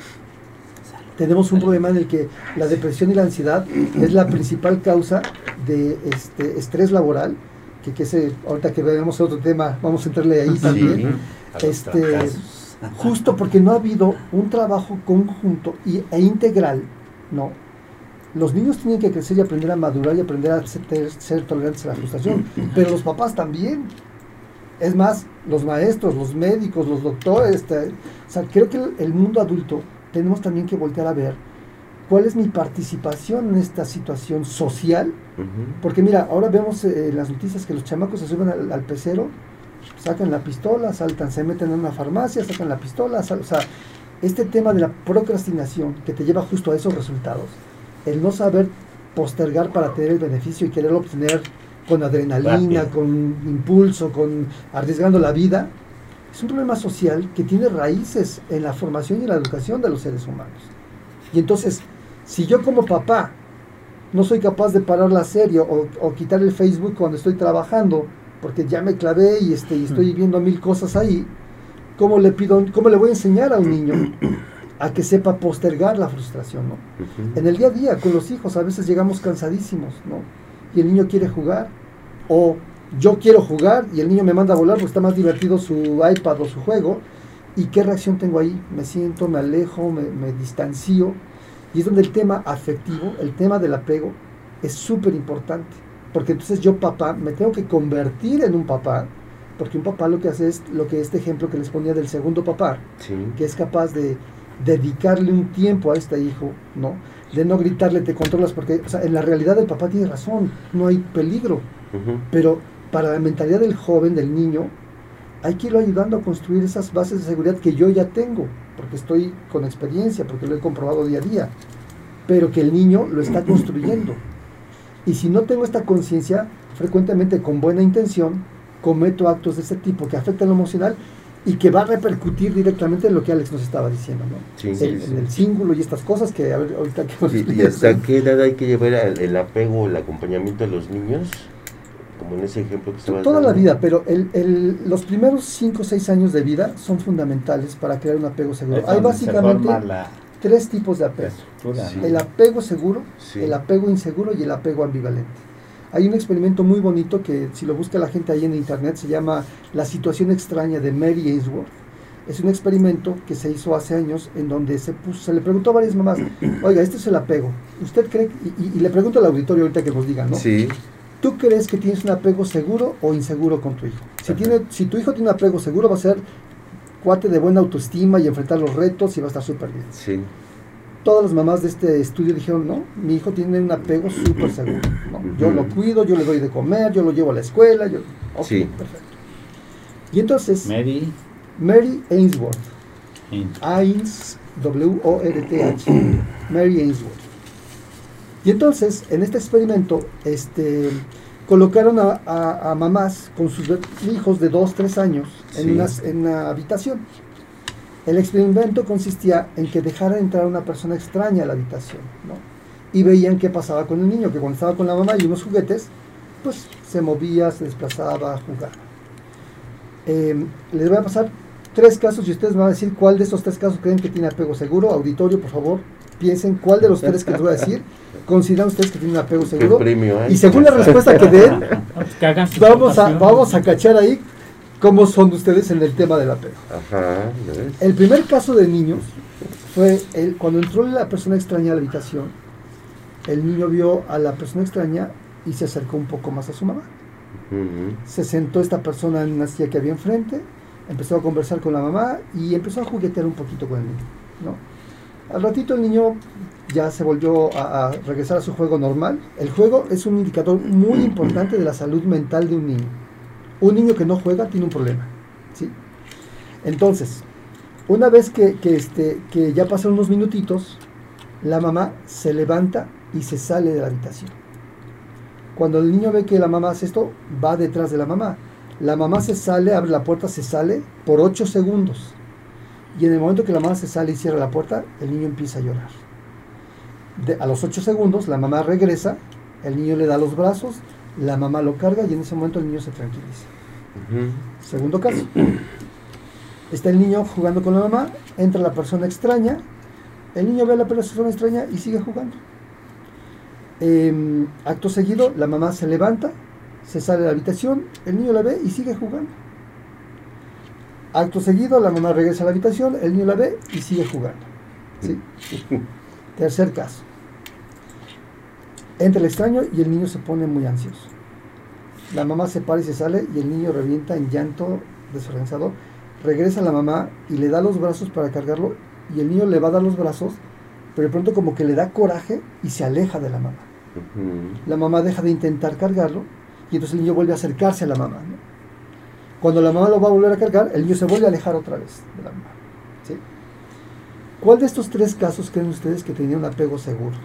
tenemos un problema en el que la depresión y la ansiedad es la principal causa de este estrés laboral, que, que ese, ahorita que veamos otro tema, vamos a entrarle ahí también. Este, justo porque no ha habido un trabajo conjunto y, e integral, ¿no? Los niños tienen que crecer y aprender a madurar y aprender a ser, ser tolerantes a la frustración, pero los papás también. Es más, los maestros, los médicos, los doctores, este, o sea, creo que el mundo adulto tenemos también que voltear a ver cuál es mi participación en esta situación social. Porque mira, ahora vemos eh, las noticias que los chamacos se suben al, pecero, sacan la pistola, saltan, se meten en una farmacia, sacan la pistola, o sea, este tema de la procrastinación que te lleva justo a esos resultados, el no saber postergar para tener el beneficio y quererlo obtener con adrenalina, con impulso, con arriesgando la vida, es un problema social que tiene raíces en la formación y en la educación de los seres humanos. Y entonces, si yo como papá no soy capaz de parar la serie o, quitar el Facebook cuando estoy trabajando, porque ya me clavé y, este, y estoy viendo mil cosas ahí, ¿cómo le, pido, ¿cómo le voy a enseñar a un niño a que sepa postergar la frustración? ¿no? En el día a día, con los hijos, a veces llegamos cansadísimos, ¿no? Y el niño quiere jugar, o yo quiero jugar y el niño me manda a volar porque está más divertido su iPad o su juego. ¿Y qué reacción tengo ahí? Me siento, me alejo, me, me distancio. Y es donde el tema afectivo, el tema del apego, es súper importante. Porque entonces yo, papá, me tengo que convertir en un papá. Porque un papá lo que hace es lo que este ejemplo que les ponía del segundo papá, que es capaz de dedicarle un tiempo a este hijo, ¿no? De no gritarle, te controlas, porque o sea, en la realidad el papá tiene razón, no hay peligro. Pero para la mentalidad del joven, del niño, hay que irlo ayudando a construir esas bases de seguridad que yo ya tengo, porque estoy con experiencia, porque lo he comprobado día a día, pero que el niño lo está construyendo. Y si no tengo esta conciencia, frecuentemente con buena intención, cometo actos de ese tipo que afectan lo emocional y que va a repercutir directamente en lo que Alex nos estaba diciendo, ¿no? en el símbolo y estas cosas que ahorita que ¿Y hasta qué edad hay que llevar el, el apego, el acompañamiento de los niños? Como en ese ejemplo que estabas Toda la vida, pero el, los primeros 5 o 6 años de vida son fundamentales para crear un apego seguro. Hay básicamente tres tipos de apego. El apego seguro, el apego inseguro y el apego ambivalente. Hay un experimento muy bonito que si lo busca la gente ahí en internet se llama La situación extraña de Mary Ainsworth. Es un experimento que se hizo hace años en donde se, puso, se le preguntó a varias mamás, oiga, este es el apego. ¿Usted cree? Y, y, le pregunto al auditorio ahorita que nos diga, ¿no? Sí ¿Tú crees que tienes un apego seguro o inseguro con tu hijo? Si, tiene, si tu hijo tiene un apego seguro, va a ser cuate de buena autoestima y enfrentar los retos y va a estar súper bien. Sí. Todas las mamás de este estudio dijeron, no, mi hijo tiene un apego súper seguro. Yo lo cuido, yo le doy de comer, yo lo llevo a la escuela. Yo... sí. Perfecto. Y entonces... Mary. Mary Ainsworth. Ains, W-O-R-T-H. Mary Ainsworth. Y entonces, en este experimento, este, colocaron a, mamás con sus hijos de 2, 3 años en, una, habitación. El experimento consistía en que dejaran entrar una persona extraña a la habitación, ¿no? Y veían qué pasaba con el niño, que cuando estaba con la mamá y unos juguetes, pues se movía, se desplazaba, jugaba. Em, les voy a pasar tres casos y ustedes me van a decir cuál de esos tres casos creen que tiene apego seguro. Auditorio, por favor, piensen cuál de los tres que les voy a decir consideran ustedes que tiene un apego seguro. ¿eh? Y según la respuesta que den, vamos a, vamos a cachar ahí cómo son ustedes en el tema del apego. el primer caso de niños fue el, cuando entró la persona extraña a la habitación, el niño vio a la persona extraña y se acercó un poco más a su mamá. Se sentó esta persona en una silla que había enfrente, empezó a conversar con la mamá y empezó a juguetear un poquito con el niño. ¿no? Al ratito el niño ya se volvió a, regresar a su juego normal. El juego es un indicador muy importante de la salud mental de un niño. Un niño que no juega tiene un problema. ¿sí? Entonces, una vez que, este, que ya pasan unos minutitos, la mamá se levanta y se sale de la habitación. Cuando el niño ve que la mamá hace esto, va detrás de la mamá. La mamá se sale, abre la puerta, se sale por 8 segundos. Y en el momento que la mamá se sale y cierra la puerta, el niño empieza a llorar. a los 8 segundos, la mamá regresa, el niño le da los brazos, la mamá lo carga y en ese momento el niño se tranquiliza. Segundo caso. Está el niño jugando con la mamá, entra la persona extraña, el niño ve a la persona extraña y sigue jugando. Em, acto seguido, la mamá se levanta, se sale de la habitación, el niño la ve y sigue jugando. Acto seguido, la mamá regresa a la habitación, el niño la ve y sigue jugando. Tercer caso. Entra el extraño y el niño se pone muy ansioso. La mamá se para y se sale y el niño revienta en llanto desorganizado. Regresa la mamá y le da los brazos para cargarlo y el niño le va a dar los brazos, pero de pronto como que le da coraje y se aleja de la mamá. La mamá deja de intentar cargarlo y entonces el niño vuelve a acercarse a la mamá. Cuando la mamá lo va a volver a cargar, el niño se vuelve a alejar otra vez de la mamá. ¿Cuál de estos tres casos creen ustedes que tenía un apego seguro?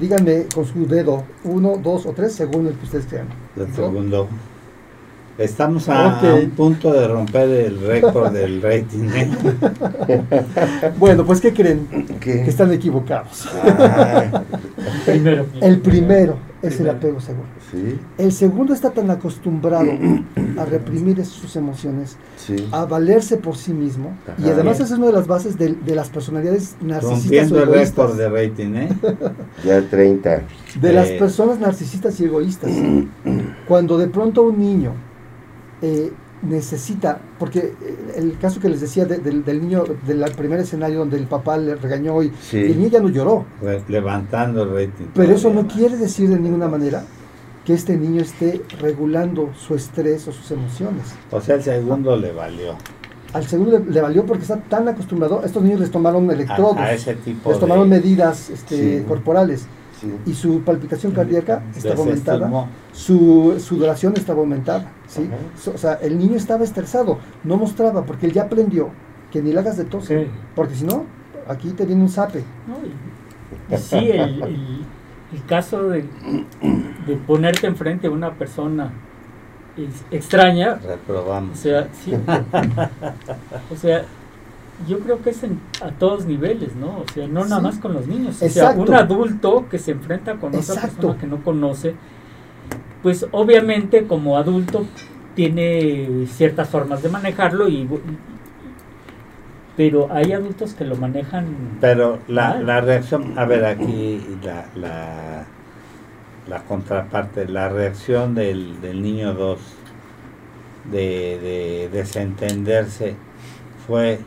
Díganme con su dedo, uno, dos o tres, según el que ustedes crean. El segundo. Estamos a, un punto de romper el récord del rating. ¿eh? bueno, pues ¿qué creen? Que están equivocados. Ah. El primero es el apego seguro. El segundo está tan acostumbrado a reprimir sus emociones, a valerse por sí mismo, y además esa es una de las bases de, las personalidades narcisistas. Rompiendo el récord de rating, ¿eh? ya 30. De las eh. personas narcisistas y egoístas. Cuando de pronto un niño eh, necesita, porque el caso que les decía del niño, del primer escenario donde el papá le regañó y, el niño ya no lloró. Levantando el rating. Pero eso no quiere decir de ninguna manera que este niño esté regulando su estrés o sus emociones. O sea, el segundo le valió. Al segundo le, valió porque está tan acostumbrado. Estos niños les tomaron electrodos, a, ese tipo les tomaron medidas este, corporales y su palpitación cardíaca estaba aumentada, su sudoración estaba aumentada. ¿sí? o sea, el niño estaba estresado, no mostraba porque él ya aprendió que ni le hagas de tos, porque si no, aquí te viene un zape. sí, el, el caso de, de ponerte enfrente a una persona extraña. Reprobamos. O sea, sí. o sea, yo creo que es a todos niveles, ¿no? O sea, no nada más con los niños. O sea, un adulto que se enfrenta con otra persona que no conoce, pues obviamente como adulto tiene ciertas formas de manejarlo y pero hay adultos que lo manejan. Pero la, la reacción, a ver, aquí la, la, la contraparte, la reacción del, del niño 2 de, de desentenderse fue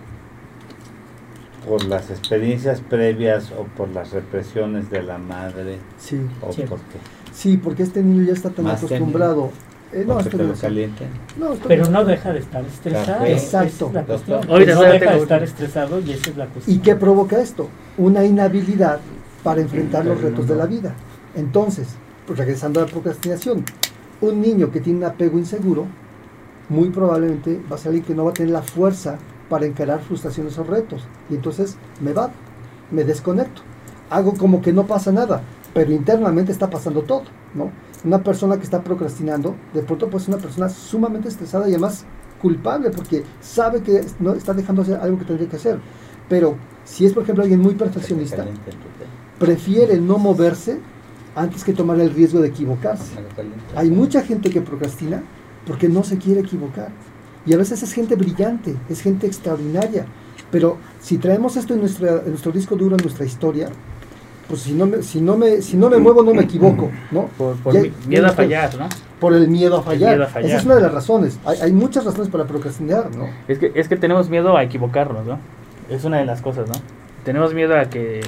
por las experiencias previas o por las represiones de la madre sí, o sí. por qué? Sí, porque este niño ya está tan acostumbrado. Eh, no, esto no, pero no deja de estar estresado. Exacto. la cuestión. no deja de estar estresado y esa es la cuestión. ¿Y qué provoca esto? Una inhabilidad para enfrentar los retos de la vida. Entonces, pues regresando a la procrastinación, un niño que tiene un apego inseguro, muy probablemente va a ser alguien que no va a tener la fuerza para encarar frustraciones o retos. Y entonces me va, me desconecto. Hago como que no pasa nada, pero internamente está pasando todo, ¿no? Una persona que está procrastinando, de pronto pues es una persona sumamente estresada y además culpable porque sabe que no está dejando hacer algo que tendría que hacer. Pero si es por ejemplo alguien muy perfeccionista, prefiere no moverse antes que tomar el riesgo de equivocarse. Hay mucha gente que procrastina porque no se quiere equivocar. Y a veces es gente brillante, es gente extraordinaria. Pero si traemos esto en, nuestra, en nuestro disco duro, en nuestra historia, pues si no me, si no me, si no me muevo no me equivoco, ¿no? Por, miedo a fallar, ¿no? Por el miedo a fallar. Esa es una de las razones. Hay, hay, muchas razones para procrastinar, ¿no? Es que, es que tenemos miedo a equivocarnos, ¿no? Es una de las cosas, ¿no? Tenemos miedo a que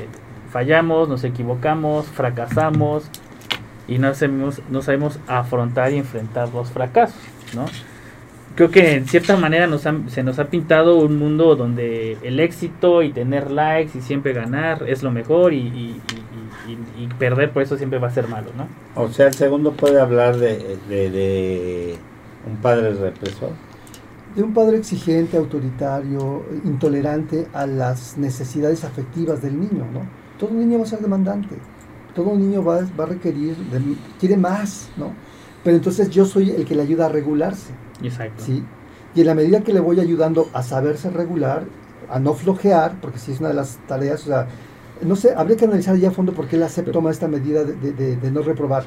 fallamos, nos equivocamos, fracasamos y no sabemos, no sabemos afrontar y enfrentar los fracasos, ¿no? Creo que en cierta manera nos se nos ha pintado un mundo donde el éxito y tener likes y siempre ganar es lo mejor y, perder por eso siempre va a ser malo, ¿no? O sea, el segundo puede hablar de, de, un padre represor. De un padre exigente, autoritario, intolerante a las necesidades afectivas del niño, ¿no? Todo niño va a ser demandante, todo niño va, va a requerir, quiere más, ¿no? Pero entonces yo soy el que le ayuda a regularse. Exacto. ¿sí? Y en la medida que le voy ayudando a saberse regular, a no flojear, porque si es una de las tareas, o sea, no sé, habría que analizar ya a fondo por qué la SEP toma esta medida de, no reprobar.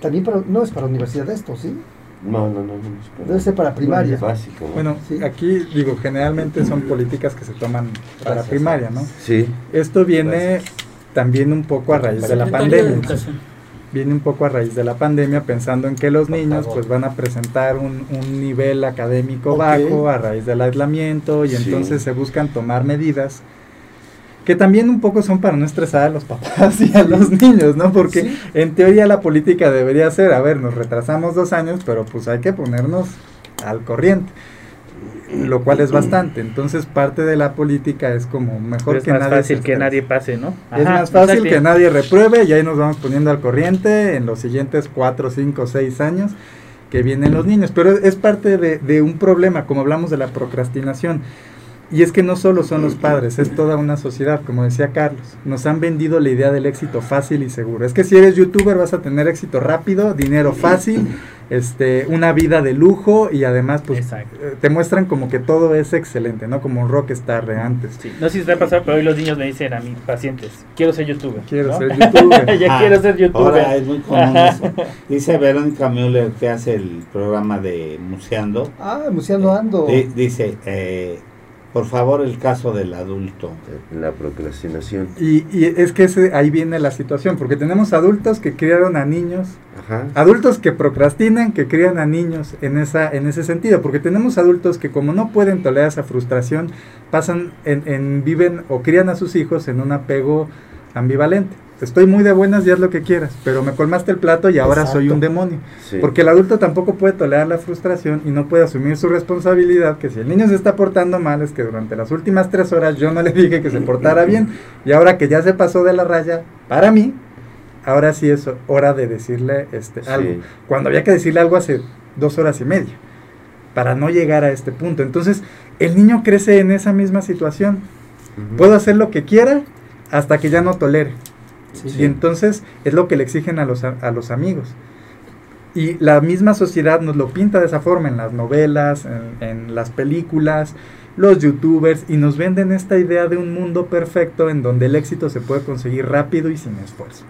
También para, no es para universidad esto, ¿sí? No, no, no. Debe ser para primaria. básico, Bueno, aquí digo, generalmente son políticas que se toman para primaria, ¿no? Sí. Esto viene también un poco a raíz de la pandemia viene un poco a raíz de la pandemia, pensando en que los niños pues van a presentar un, nivel académico bajo a raíz del aislamiento y entonces se buscan tomar medidas que también un poco son para no estresar a los papás y a los niños, ¿no? Porque en teoría la política debería ser, a ver, nos retrasamos dos años, pero pues hay que ponernos al corriente lo cual es bastante. Entonces parte de la política es como mejor es que más fácil que nadie pase, ¿no? es más fácil que nadie repruebe y ahí nos vamos poniendo al corriente en los siguientes cuatro, cinco, seis años que vienen los niños. Pero es parte de, de un problema, como hablamos de la procrastinación. Y es que no solo son los padres, es toda una sociedad, como decía Carlos. Nos han vendido la idea del éxito fácil y seguro. Es que si eres youtuber vas a tener éxito rápido, dinero fácil, este, una vida de lujo y además pues eh, te muestran como que todo es excelente, ¿no? Como un rockstar de antes. No sé si te ha pasado, pero hoy los niños me dicen a mis pacientes, quiero ser youtuber. Quiero ser youtuber. ya quiero ser youtuber. Ahora es muy común eso. Dice Verónica Müller que hace el programa de Museando. Ah, Museando Ando. dice, eh, por favor, el caso del adulto. La procrastinación. Y, y es que ese, ahí viene la situación, porque tenemos adultos que criaron a niños, adultos que procrastinan, que crían a niños en, esa, en ese sentido, porque tenemos adultos que como no pueden tolerar esa frustración, pasan en, en viven o crían a sus hijos en un apego ambivalente estoy muy de buenas y haz lo que quieras, pero me colmaste el plato y ahora soy un demonio. Porque el adulto tampoco puede tolerar la frustración y no puede asumir su responsabilidad, que si el niño se está portando mal es que durante las últimas tres horas yo no le dije que se portara bien y ahora que ya se pasó de la raya, para mí, ahora sí es hora de decirle este, algo. Cuando había que decirle algo hace dos horas y media, para no llegar a este punto. Entonces, el niño crece en esa misma situación. Puedo hacer lo que quiera hasta que ya no tolere. Y entonces es lo que le exigen a los, a, los amigos. Y la misma sociedad nos lo pinta de esa forma en las novelas, en, las películas, los youtubers, y nos venden esta idea de un mundo perfecto en donde el éxito se puede conseguir rápido y sin esfuerzo.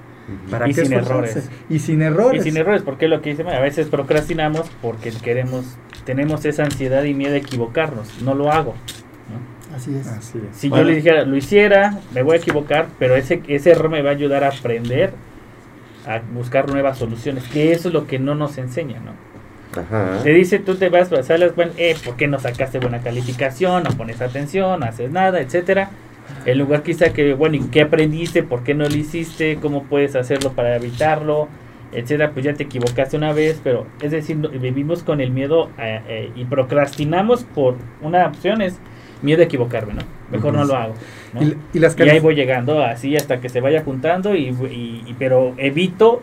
¿Para y sin errores. Y sin errores. Y sin errores, porque lo que dice, a veces procrastinamos porque queremos, tenemos esa ansiedad y miedo a equivocarnos. No lo hago. Así es. Si yo le dijera, lo hiciera, me voy a equivocar, pero ese, ese error me va a ayudar a aprender, a buscar nuevas soluciones, que eso es lo que no nos enseña, ¿no? Ajá. Te dice, tú te vas a pasar bueno, eh, ¿por qué no sacaste buena calificación? No pones atención, no haces nada, etcétera. En lugar quizá que, bueno, ¿y qué aprendiste? ¿Por qué no lo hiciste? ¿Cómo puedes hacerlo para evitarlo? etcétera, pues ya te equivocaste una vez, pero es decir, vivimos con el miedo eh, y procrastinamos por una opción es miedo a equivocarme, ¿no? Mejor no lo hago. Y, las ahí voy llegando así hasta que se vaya juntando y, y pero evito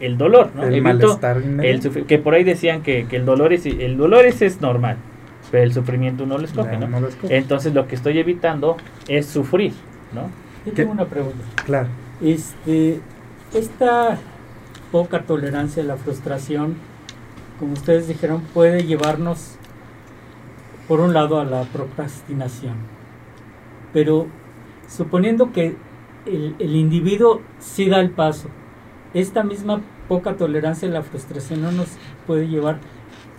el dolor, ¿no? El malestar el que por ahí decían que, que, el dolor es el dolor es, es normal, pero el sufrimiento no lo escoge, ¿no? Entonces lo que estoy evitando es sufrir, ¿no? Yo tengo una pregunta. Claro. Este esta poca tolerancia a la frustración, como ustedes dijeron, puede llevarnos por un lado a la procrastinación. Pero suponiendo que el, el individuo sí da el paso, esta misma poca tolerancia a la frustración no nos puede llevar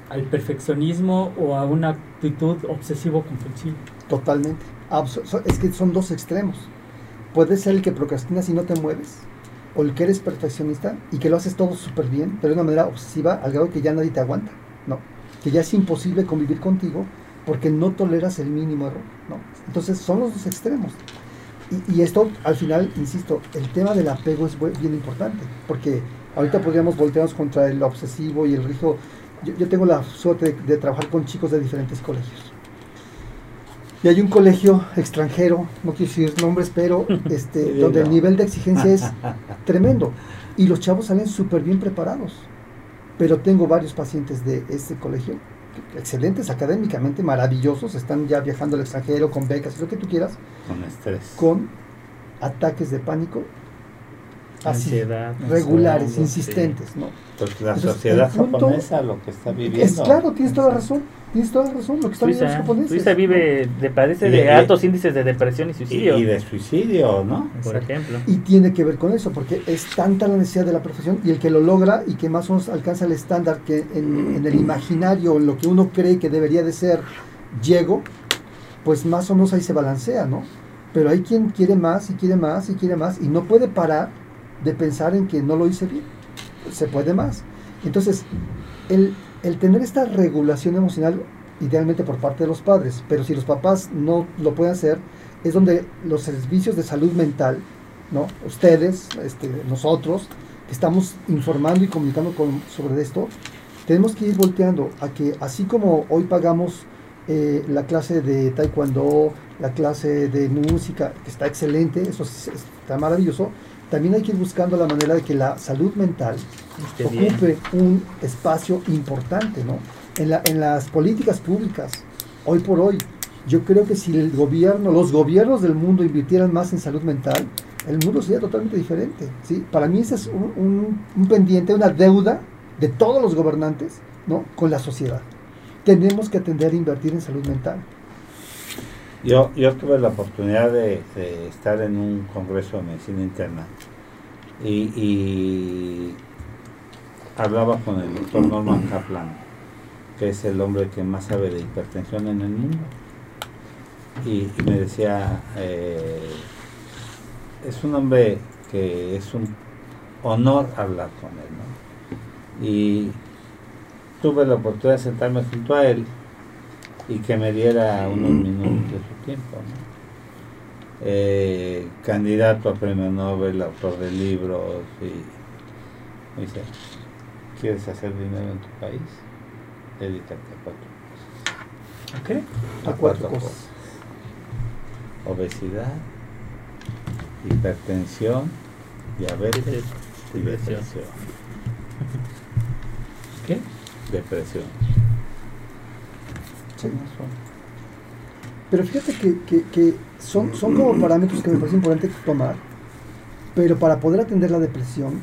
al perfeccionismo o a una actitud obsesivo-compulsiva. Totalmente. Es que son dos extremos. Puede ser el que procrastinas y no te mueves, o el que eres perfeccionista y que lo haces todo súper bien, pero de una manera obsesiva, al grado que ya nadie te aguanta. No. Que ya es imposible convivir contigo porque no toleras el mínimo error. ¿no? Entonces son los dos extremos. Y, esto, al final, insisto, el tema del apego es bien importante, porque ahorita podríamos voltearnos contra el obsesivo y el rijo. Yo, tengo la suerte de, trabajar con chicos de diferentes colegios. Y hay un colegio extranjero, no quiero decir nombres, pero este, donde el nivel de exigencia es tremendo. Y los chavos salen súper bien preparados. Pero tengo varios pacientes de este colegio excelentes académicamente, maravillosos, están ya viajando al extranjero con becas, lo que tú quieras. Con estrés. Con ataques de pánico. Ansiedad. Regulares, insistentes, ¿no? Pues la sociedad japonesa lo que está viviendo. Es claro, tienes toda la razón. Tienes toda la razón, lo que están viviendo los japoneses. Suiza vive, de, padece de altos índices de depresión y suicidio. Y, de suicidio, ¿no? Por ejemplo. Y tiene que ver con eso, porque es tanta la necesidad de la profesión y el que lo logra y que más o menos alcanza el estándar que en, el imaginario, lo que uno cree que debería de ser, llego, pues más o menos ahí se balancea, ¿no? Pero hay quien quiere más y quiere más y quiere más y no puede parar de pensar en que no lo hice bien. Se puede más. Entonces, el, el tener esta regulación emocional, idealmente por parte de los padres, pero si los papás no lo pueden hacer, es donde los servicios de salud mental, ¿no? ustedes, este, nosotros, que estamos informando y comunicando sobre esto, tenemos que ir volteando a que así como hoy pagamos eh, la clase de taekwondo, la clase de música, que está excelente, eso está maravilloso, también hay que ir buscando la manera de que la salud mental ocupe un espacio importante, ¿no? En, la, en las políticas públicas, hoy por hoy, yo creo que si el gobierno, los gobiernos del mundo invirtieran más en salud mental, el mundo sería totalmente diferente, ¿sí? Para mí ese es un, un, pendiente, una deuda de todos los gobernantes, ¿no? Con la sociedad. Tenemos que atender a invertir en salud mental. Yo, yo tuve la oportunidad de, estar en un congreso de medicina interna y, hablaba con el doctor Norman Kaplan, que es el hombre que más sabe de hipertensión en el mundo. Y, me decía, eh, es un hombre que es un honor hablar con él. ¿no? Y tuve la oportunidad de sentarme junto a él y que me diera unos minutos de su tiempo. Eh, candidato a premio Nobel, autor de libros, y me dice, ¿quieres hacer dinero en tu país? Dedícate a cuatro cosas. ¿A qué? A, cuatro, cosas. Obesidad, hipertensión, diabetes y depresión. ¿Qué? Depresión. Pero fíjate que, son, son como parámetros que me parece importante tomar, pero para poder atender la depresión,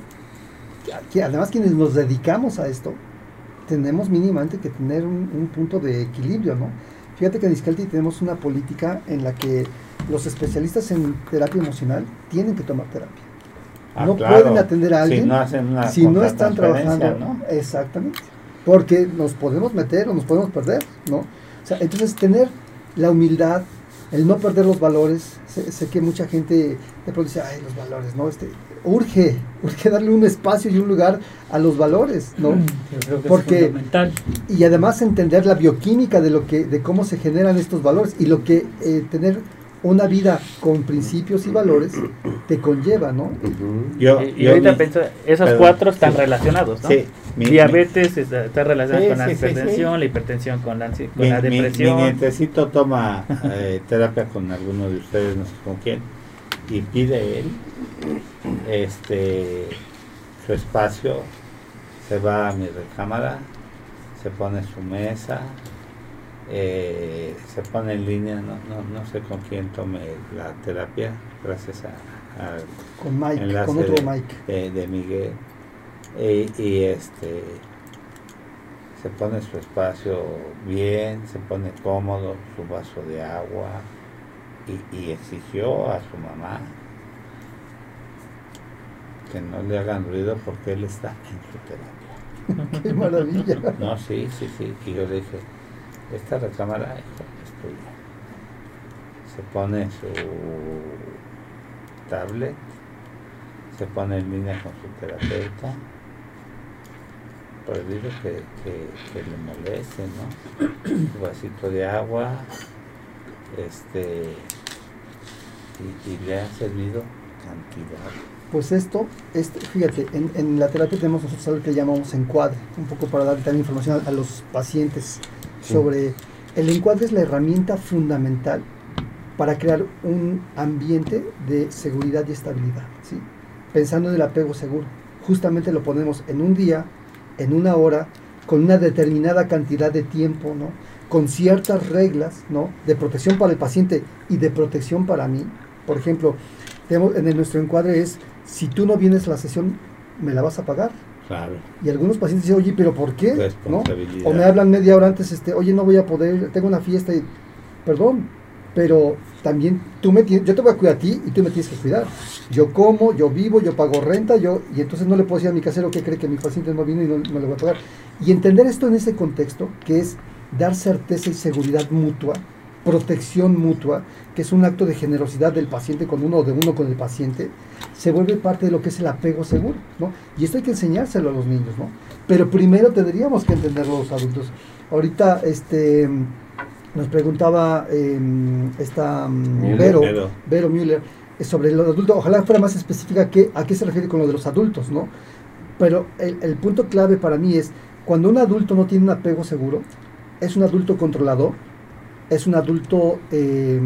que además quienes nos dedicamos a esto, tenemos mínimamente que tener un, punto de equilibrio, ¿no? Fíjate que en Discalti tenemos una política en la que los especialistas en terapia emocional tienen que tomar terapia. Ah, no pueden atender a alguien si no, están trabajando. Exactamente. Porque nos podemos meter o nos podemos perder, ¿no? Entonces tener la humildad, el no perder los valores, sé, que mucha gente de pronto dice, ay, los valores, ¿no? Este, urge, urge darle un espacio y un lugar a los valores, ¿no? Mm, Porque, y además entender la bioquímica de lo que, de cómo se generan estos valores y lo que eh, tener una vida con principios y valores te conlleva, ¿no? yo, y, ahorita pienso, esos cuatro están relacionados, ¿no? Sí. Diabetes está, relacionado con la hipertensión, la hipertensión con la, con la depresión. Mi, nietecito toma eh, terapia con alguno de ustedes, no sé con quién, y pide él este su espacio, se va a mi recámara, se pone su mesa, eh, se pone en línea, no, no, no, sé con quién tome la terapia, gracias a, con Mike, con otro Mike. De, Miguel. Y, este se pone su espacio bien, se pone cómodo, su vaso de agua y, y exigió a su mamá que no le hagan ruido porque él está en su terapia. ¡Qué maravilla! No, sí, sí, sí. Y yo le dije, esta recámara es tuya. Se pone su tablet, se pone en línea con su terapeuta, prohibido que, que, que le moleste, ¿no? Un vasito de agua, este, y, y le ha servido cantidad pues esto, este, fíjate, en, la terapia tenemos nosotros algo que llamamos encuadre, un poco para dar también información a, los pacientes sobre el encuadre es la herramienta fundamental para crear un ambiente de seguridad y estabilidad, ¿sí? pensando en el apego seguro. Justamente lo ponemos en un día, en una hora, con una determinada cantidad de tiempo, ¿no? con ciertas reglas ¿no? de protección para el paciente y de protección para mí. Por ejemplo, tenemos, en nuestro encuadre es si tú no vienes a la sesión, me la vas a pagar. Claro. Y algunos pacientes dicen, oye, pero ¿por qué? ¿No? O me hablan media hora antes, este, oye, no voy a poder, tengo una fiesta y, perdón, pero también tú me yo te voy a cuidar a ti y tú me tienes que cuidar. Yo como, yo vivo, yo pago renta, yo, y entonces no le puedo decir a mi casero que cree que mi paciente no vino y no, no le voy a pagar. Y entender esto en ese contexto, que es dar certeza y seguridad mutua, protección mutua, que es un acto de generosidad del paciente con uno o de uno con el paciente, se vuelve parte de lo que es el apego seguro, ¿no? Y esto hay que enseñárselo a los niños, ¿no? Pero primero tendríamos que entenderlo los adultos. Ahorita, este, nos preguntaba em, esta mm, Vero, Vero, Müller, eh, sobre los adultos, ojalá fuera más específica que, a qué se refiere con lo de los adultos, ¿no? Pero el, el punto clave para mí es, cuando un adulto no tiene un apego seguro, es un adulto controlador, es un adulto eh,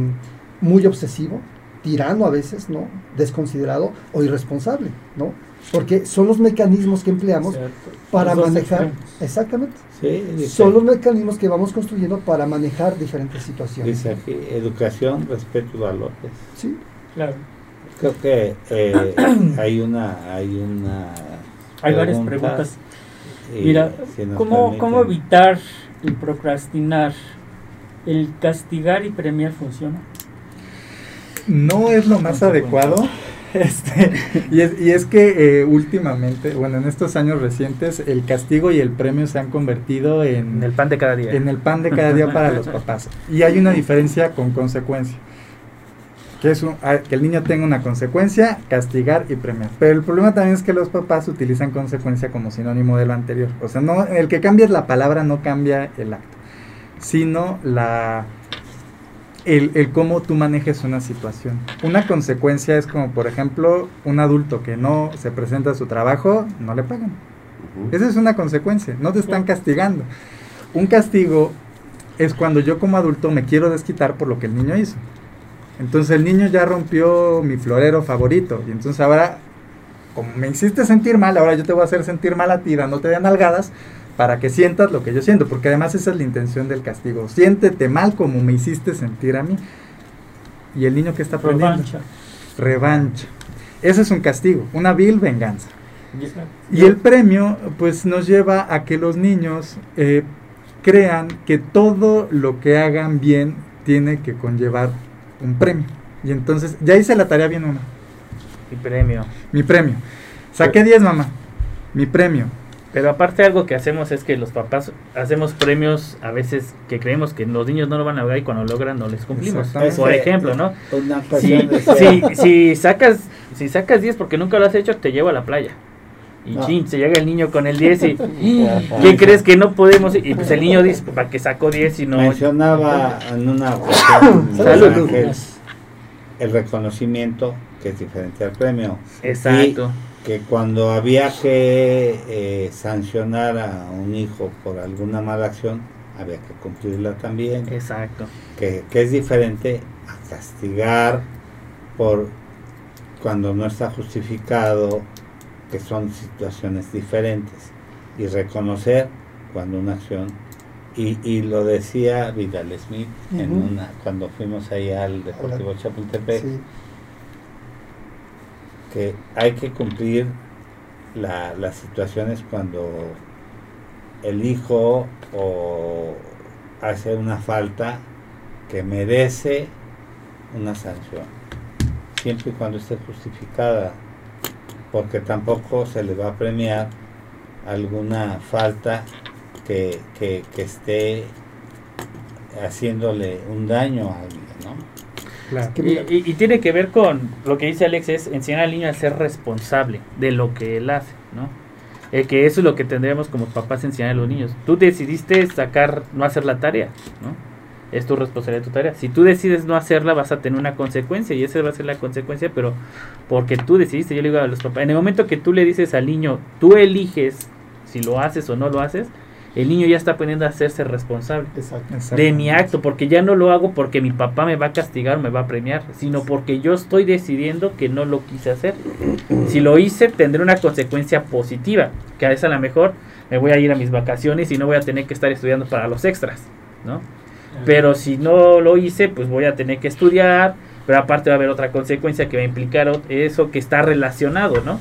muy obsesivo, tirano a veces, ¿no? Desconsiderado o irresponsable, ¿no? Porque son los mecanismos que empleamos para manejar, exactamente, son los mecanismos que vamos construyendo para manejar diferentes situaciones. Dice aquí, educación, respeto y valores. Sí, claro. Creo que eh, hay una, hay una, hay varias preguntas. Mira, ¿cómo, ¿cómo evitar el procrastinar ¿El castigar y premiar funciona? No es lo más adecuado. Este, y, es, y es que eh, últimamente, bueno, en estos años recientes, el castigo y el premio se han convertido en, el pan de cada día. En el pan de cada día para los papás. Y hay una diferencia con consecuencia. Que, es que el niño tenga una consecuencia, castigar y premiar. Pero el problema también es que los papás utilizan consecuencia como sinónimo de lo anterior. O sea, no, el que cambia la palabra no cambia el acto sino la, el, cómo tú manejes una situación. Una consecuencia es como, por ejemplo, un adulto que no se presenta a su trabajo, no le pagan. Esa es una consecuencia, no te están castigando. Un castigo es cuando yo como adulto me quiero desquitar por lo que el niño hizo. Entonces el niño ya rompió mi florero favorito y entonces ahora, como me hiciste sentir mal, ahora yo te voy a hacer sentir mal a ti dándote de nalgadas para que sientas lo que yo siento, porque además esa es la intención del castigo. Siéntete mal como me hiciste sentir a mí. Y el niño que está aprendiendo. Revancha. Revancha. Ese es un castigo, una vil venganza. Y el premio, pues nos lleva a que los niños eh, crean que todo lo que hagan bien tiene que conllevar un premio. Y entonces, ya hice la tarea bien una. Mi premio. Mi premio. Saqué 10, mamá. Mi premio. Pero aparte algo que hacemos es que los papás hacemos premios a veces que creemos que los niños no lo van a ver y cuando lo logran no les cumplimos. Por ejemplo, ¿no? Si, si, sacas si sacas 10 porque nunca lo has hecho, te llevo a la playa. Y chin, se llega el niño con el 10 y ¿quién crees que no podemos? Y pues el niño dice, ¿para que sacó 10 y no? Mencionaba en una ocasión el reconocimiento que es diferente al premio. Exacto. Que cuando había que eh, sancionar a un hijo por alguna mala acción, había que cumplirla también. Exacto. Que, que es diferente a castigar por cuando no está justificado, que son situaciones diferentes. Y reconocer cuando una acción y, y, lo decía Vidal Smith en una cuando fuimos ahí al Deportivo Chapultepec que hay que cumplir las situaciones cuando el hijo o hace una falta que merece una sanción siempre y cuando esté justificada porque tampoco se le va a premiar alguna falta que, que, esté haciéndole un daño a alguien, ¿no? Y, tiene que ver con lo que dice Alex, es enseñar al niño a ser responsable de lo que él hace, ¿no? Eh, que eso es lo que tendríamos como papás enseñar a los niños. Tú decidiste sacar, no hacer la tarea, ¿no? Es tu responsabilidad, tu tarea. Si tú decides no hacerla, vas a tener una consecuencia y esa va a ser la consecuencia, pero porque tú decidiste, yo le digo a los papás, en el momento que tú le dices al niño, tú eliges si lo haces o no lo haces, el niño ya está aprendiendo a hacerse responsable de mi acto, porque ya no lo hago porque mi papá me va a castigar o me va a premiar, sino porque yo estoy decidiendo que no lo quise hacer. Si lo hice, tendré una consecuencia positiva, que a veces a lo mejor me voy a ir a mis vacaciones y no voy a tener que estar estudiando para los extras, ¿no? Pero si no lo hice, pues voy a tener que estudiar, pero aparte va a haber otra consecuencia que va a implicar eso que está relacionado, ¿no?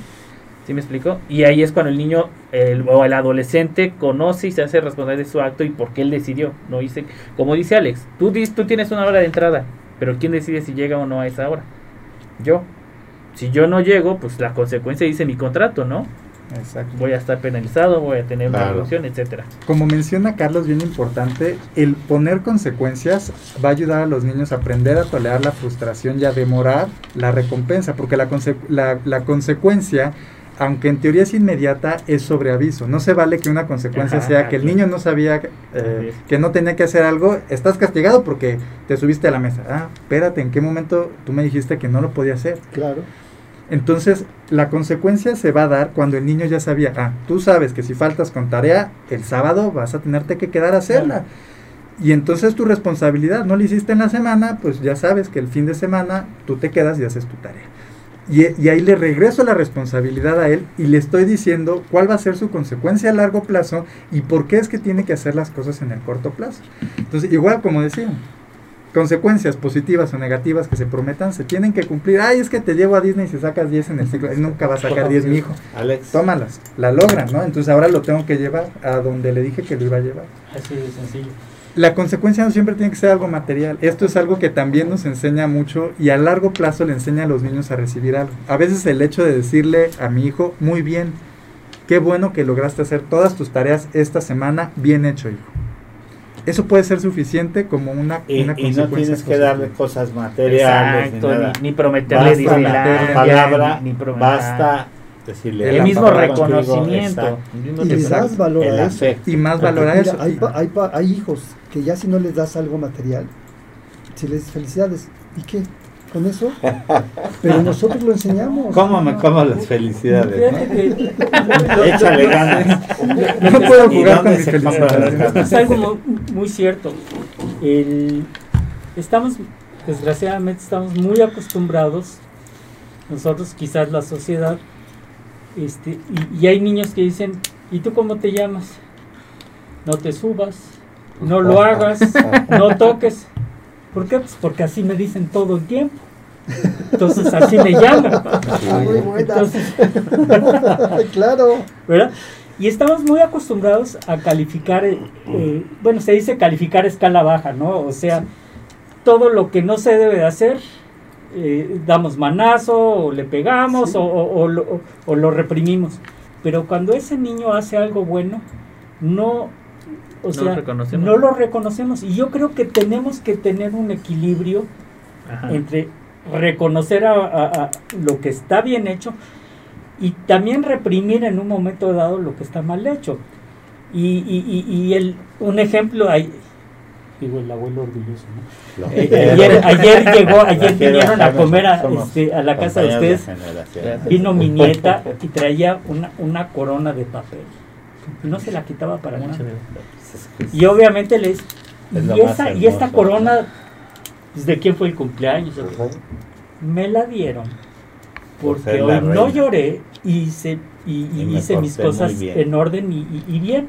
¿Sí me explico? Y ahí es cuando el niño el, o el adolescente conoce y se hace responsable de su acto y por qué él decidió. No dice, como dice Alex, tú, tú tienes una hora de entrada, pero ¿quién decide si llega o no a esa hora? Yo. Si yo no llego, pues la consecuencia dice mi contrato, ¿no? Exacto. Voy a estar penalizado, voy a tener una evolución, etcétera. Como menciona Carlos, bien importante, el poner consecuencias va a ayudar a los niños a aprender a tolerar la frustración y a demorar la recompensa, porque la, la, la consecuencia aunque en teoría es inmediata, es sobre aviso. No se vale que una consecuencia sea que el niño no sabía eh, que no tenía que hacer algo, estás castigado porque te subiste a la mesa. Ah, espérate, ¿en qué momento tú me dijiste que no lo podía hacer? Claro. Entonces, la consecuencia se va a dar cuando el niño ya sabía, ah, tú sabes que si faltas con tarea, el sábado vas a tenerte que quedar a hacerla. Y entonces tu responsabilidad, no lo hiciste en la semana, pues ya sabes que el fin de semana tú te quedas y haces tu tarea. Y, ahí le regreso la responsabilidad a él y le estoy diciendo cuál va a ser su consecuencia a largo plazo y por qué es que tiene que hacer las cosas en el corto plazo. Entonces, igual como decía, consecuencias positivas o negativas que se prometan se tienen que cumplir. Ay, es que te llevo a Disney y si sacas 10 en el ciclo. Él nunca va a sacar 10, mi hijo. Alex. Tómalas, la logran, ¿no? Entonces ahora lo tengo que llevar a donde le dije que lo iba a llevar. Así de sencillo la consecuencia no siempre tiene que ser algo material. Esto es algo que también nos enseña mucho y a largo plazo le enseña a los niños a recibir algo. A veces el hecho de decirle a mi hijo, muy bien, qué bueno que lograste hacer todas tus tareas esta semana, bien hecho, hijo. Eso puede ser suficiente como una, y, una y no tienes que darle cosas materiales ni, prometerle la palabra, ni, basta el mismo reconocimiento. y más valora eso. Y más valora eso. Hay, hay, hay, hijos que ya si no les das algo material, si les felicidades, ¿y qué? ¿Con eso? Pero nosotros lo enseñamos. ¿Cómo me como las felicidades? ¿no? Échale ganas. No puedo jugar con mis felicidades. Es algo muy, cierto. El, estamos, desgraciadamente, estamos muy acostumbrados, nosotros quizás la sociedad, este, y, hay niños que dicen, ¿y tú cómo te llamas? No te subas, no lo hagas, no toques. ¿Por qué? Pues porque así me dicen todo el tiempo. Entonces así me llamo. Entonces, claro. ¿Verdad? Y estamos muy acostumbrados a calificar, eh, eh, bueno, se dice calificar escala baja, ¿no? O sea, todo lo que no se debe de hacer, eh, damos manazo o le pegamos o, lo, reprimimos. Pero cuando ese niño hace algo bueno, no, o sea, no lo reconocemos. Y yo creo que tenemos que tener un equilibrio entre reconocer a, lo que está bien hecho y también reprimir en un momento dado lo que está mal hecho. Y, y, y el, un ejemplo, hay, digo el abuelo orgulloso, ¿no? Eh, ayer, ayer, llegó, ayer vinieron a comer a, este, a la casa de ustedes, vino mi nieta y traía una, una corona de papel. Y no se la quitaba para nada. Y obviamente les y, esa, y esta corona pues, ¿de quién fue el cumpleaños? Me la dieron porque hoy no lloré y, se, y, hice mis cosas en orden y, bien.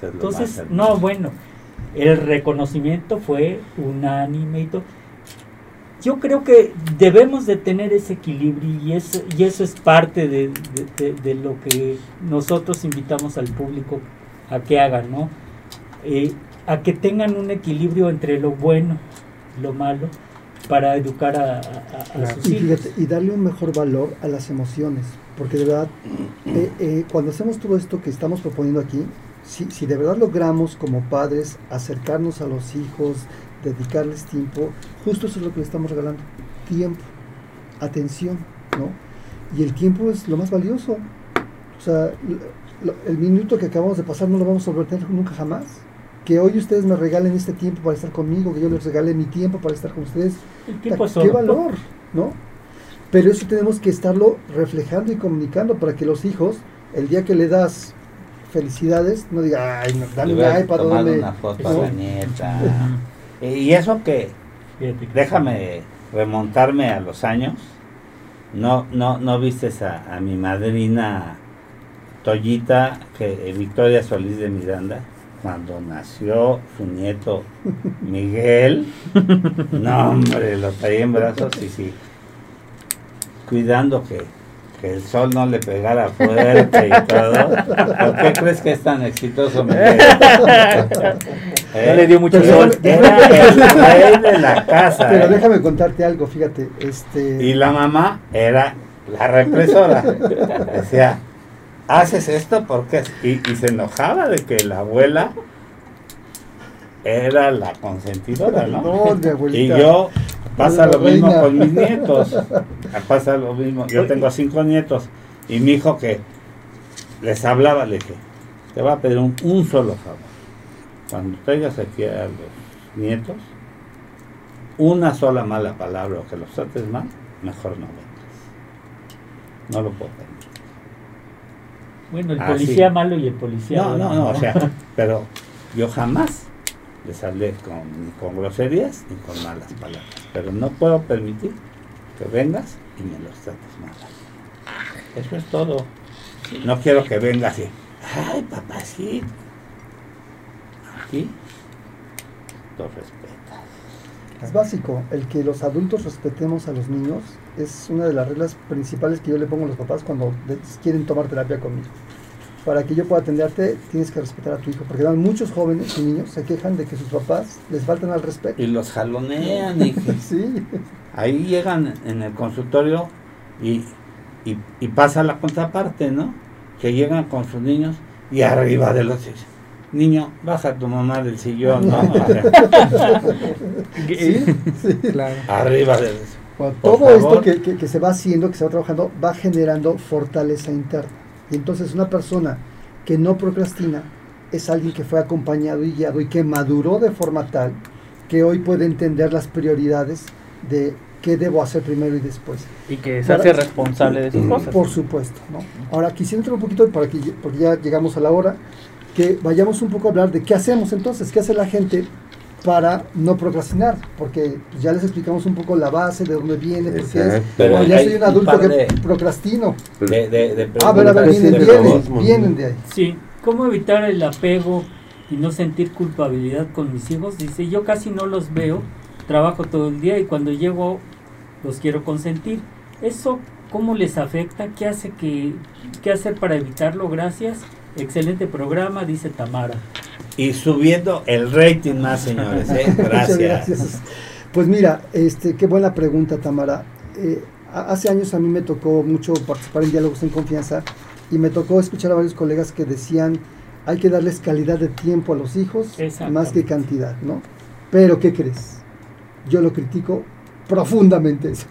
Entonces, no, bueno, el reconocimiento fue unánime y todo. Yo creo que debemos de tener ese equilibrio y eso, y eso es parte de, lo que nosotros invitamos al público a que hagan, ¿no? Eh, a que tengan un equilibrio entre lo bueno y lo malo para educar a, sus hijos. y darle un mejor valor a las emociones, porque de verdad, eh, eh, cuando hacemos todo esto que estamos proponiendo aquí, si, si de verdad logramos como padres acercarnos a los hijos, dedicarles tiempo, justo eso es lo que le estamos regalando, tiempo, atención, ¿no? Y el tiempo es lo más valioso. O sea, el minuto que acabamos de pasar no lo vamos a volver nunca jamás. Que hoy ustedes me regalen este tiempo para estar conmigo, que yo les regale mi tiempo para estar con ustedes. ¿Qué valor? ¿No? Pero eso tenemos que estarlo reflejando y comunicando para que los hijos, el día que le das felicidades, no diga, ay, dale un iPad, una foto a la nieta. y eso que, déjame remontarme a los años, no, no, no vistes a, a mi madrina Toyita, que, Victoria Solís de Miranda, cuando nació su nieto Miguel, no hombre, lo traía en brazos y sí, cuidando que, el sol no le pegara fuerte y todo. ¿Por qué crees que es tan exitoso Miguel? no le dio mucho sol. Era el rey de la casa. Pero ¿eh? déjame contarte algo, fíjate. este Y la mamá era la represora. Decía, haces esto porque y, y, se enojaba de que la abuela era la consentidora, ¿no? y yo pasa lo mismo con mis nietos, pasa lo mismo. Yo tengo cinco nietos y mi hijo que les hablaba le dije, te va a pedir un, un solo favor. Cuando traigas aquí a los nietos, una sola mala palabra o que los trates mal, mejor no vengas. No lo puedo pedir. Bueno, el policía malo y el policía No, no, no, o sea, pero yo jamás les hablé con, con groserías ni con malas palabras. Pero no puedo permitir que vengas y me los trates mal. Eso es todo. No quiero que vengas y, ay, papacito. Aquí, lo respetas. Es básico, el que los adultos respetemos a los niños es una de las reglas principales que yo le pongo a los papás cuando quieren tomar terapia conmigo. Para que yo pueda atenderte, tienes que respetar a tu hijo, porque muchos jóvenes y niños se quejan de que sus papás les faltan al respeto. Y los jalonean. Y sí. Ahí llegan en el consultorio y, y, pasa la contraparte, ¿no? Que llegan con sus niños y arriba de los niño, baja tu mamá del sillón, ¿no? sí, sí, claro. Arriba de todo esto que, que, se va haciendo, que se va trabajando, va generando fortaleza interna. Y entonces una persona que no procrastina es alguien que fue acompañado y guiado y que maduró de forma tal que hoy puede entender las prioridades de qué debo hacer primero y después. Y que se hace responsable de sus cosas. Por supuesto. ¿no? Ahora quisiera entrar un poquito, para que, porque ya llegamos a la hora, que vayamos un poco a hablar de qué hacemos entonces, qué hace la gente para no procrastinar, porque ya les explicamos un poco la base, de dónde viene, es, pero ya soy un adulto que procrastino. De, de, ah, a ver, a ver, vienen, vienen, de ahí. Sí, ¿cómo evitar el apego y no sentir culpabilidad con mis hijos? Dice, yo casi no los veo, trabajo todo el día y cuando llego los quiero consentir. ¿Eso cómo les afecta? ¿Qué hace que, qué hacer para evitarlo? Gracias. Excelente programa, dice Tamara. Y subiendo el rating más, señores. ¿eh? Gracias. Pues mira, este, qué buena pregunta, Tamara. Eh, hace años a mí me tocó mucho participar en diálogos en confianza y me tocó escuchar a varios colegas que decían hay que darles calidad de tiempo a los hijos más que cantidad, ¿no? Pero ¿qué crees? Yo lo critico profundamente eso.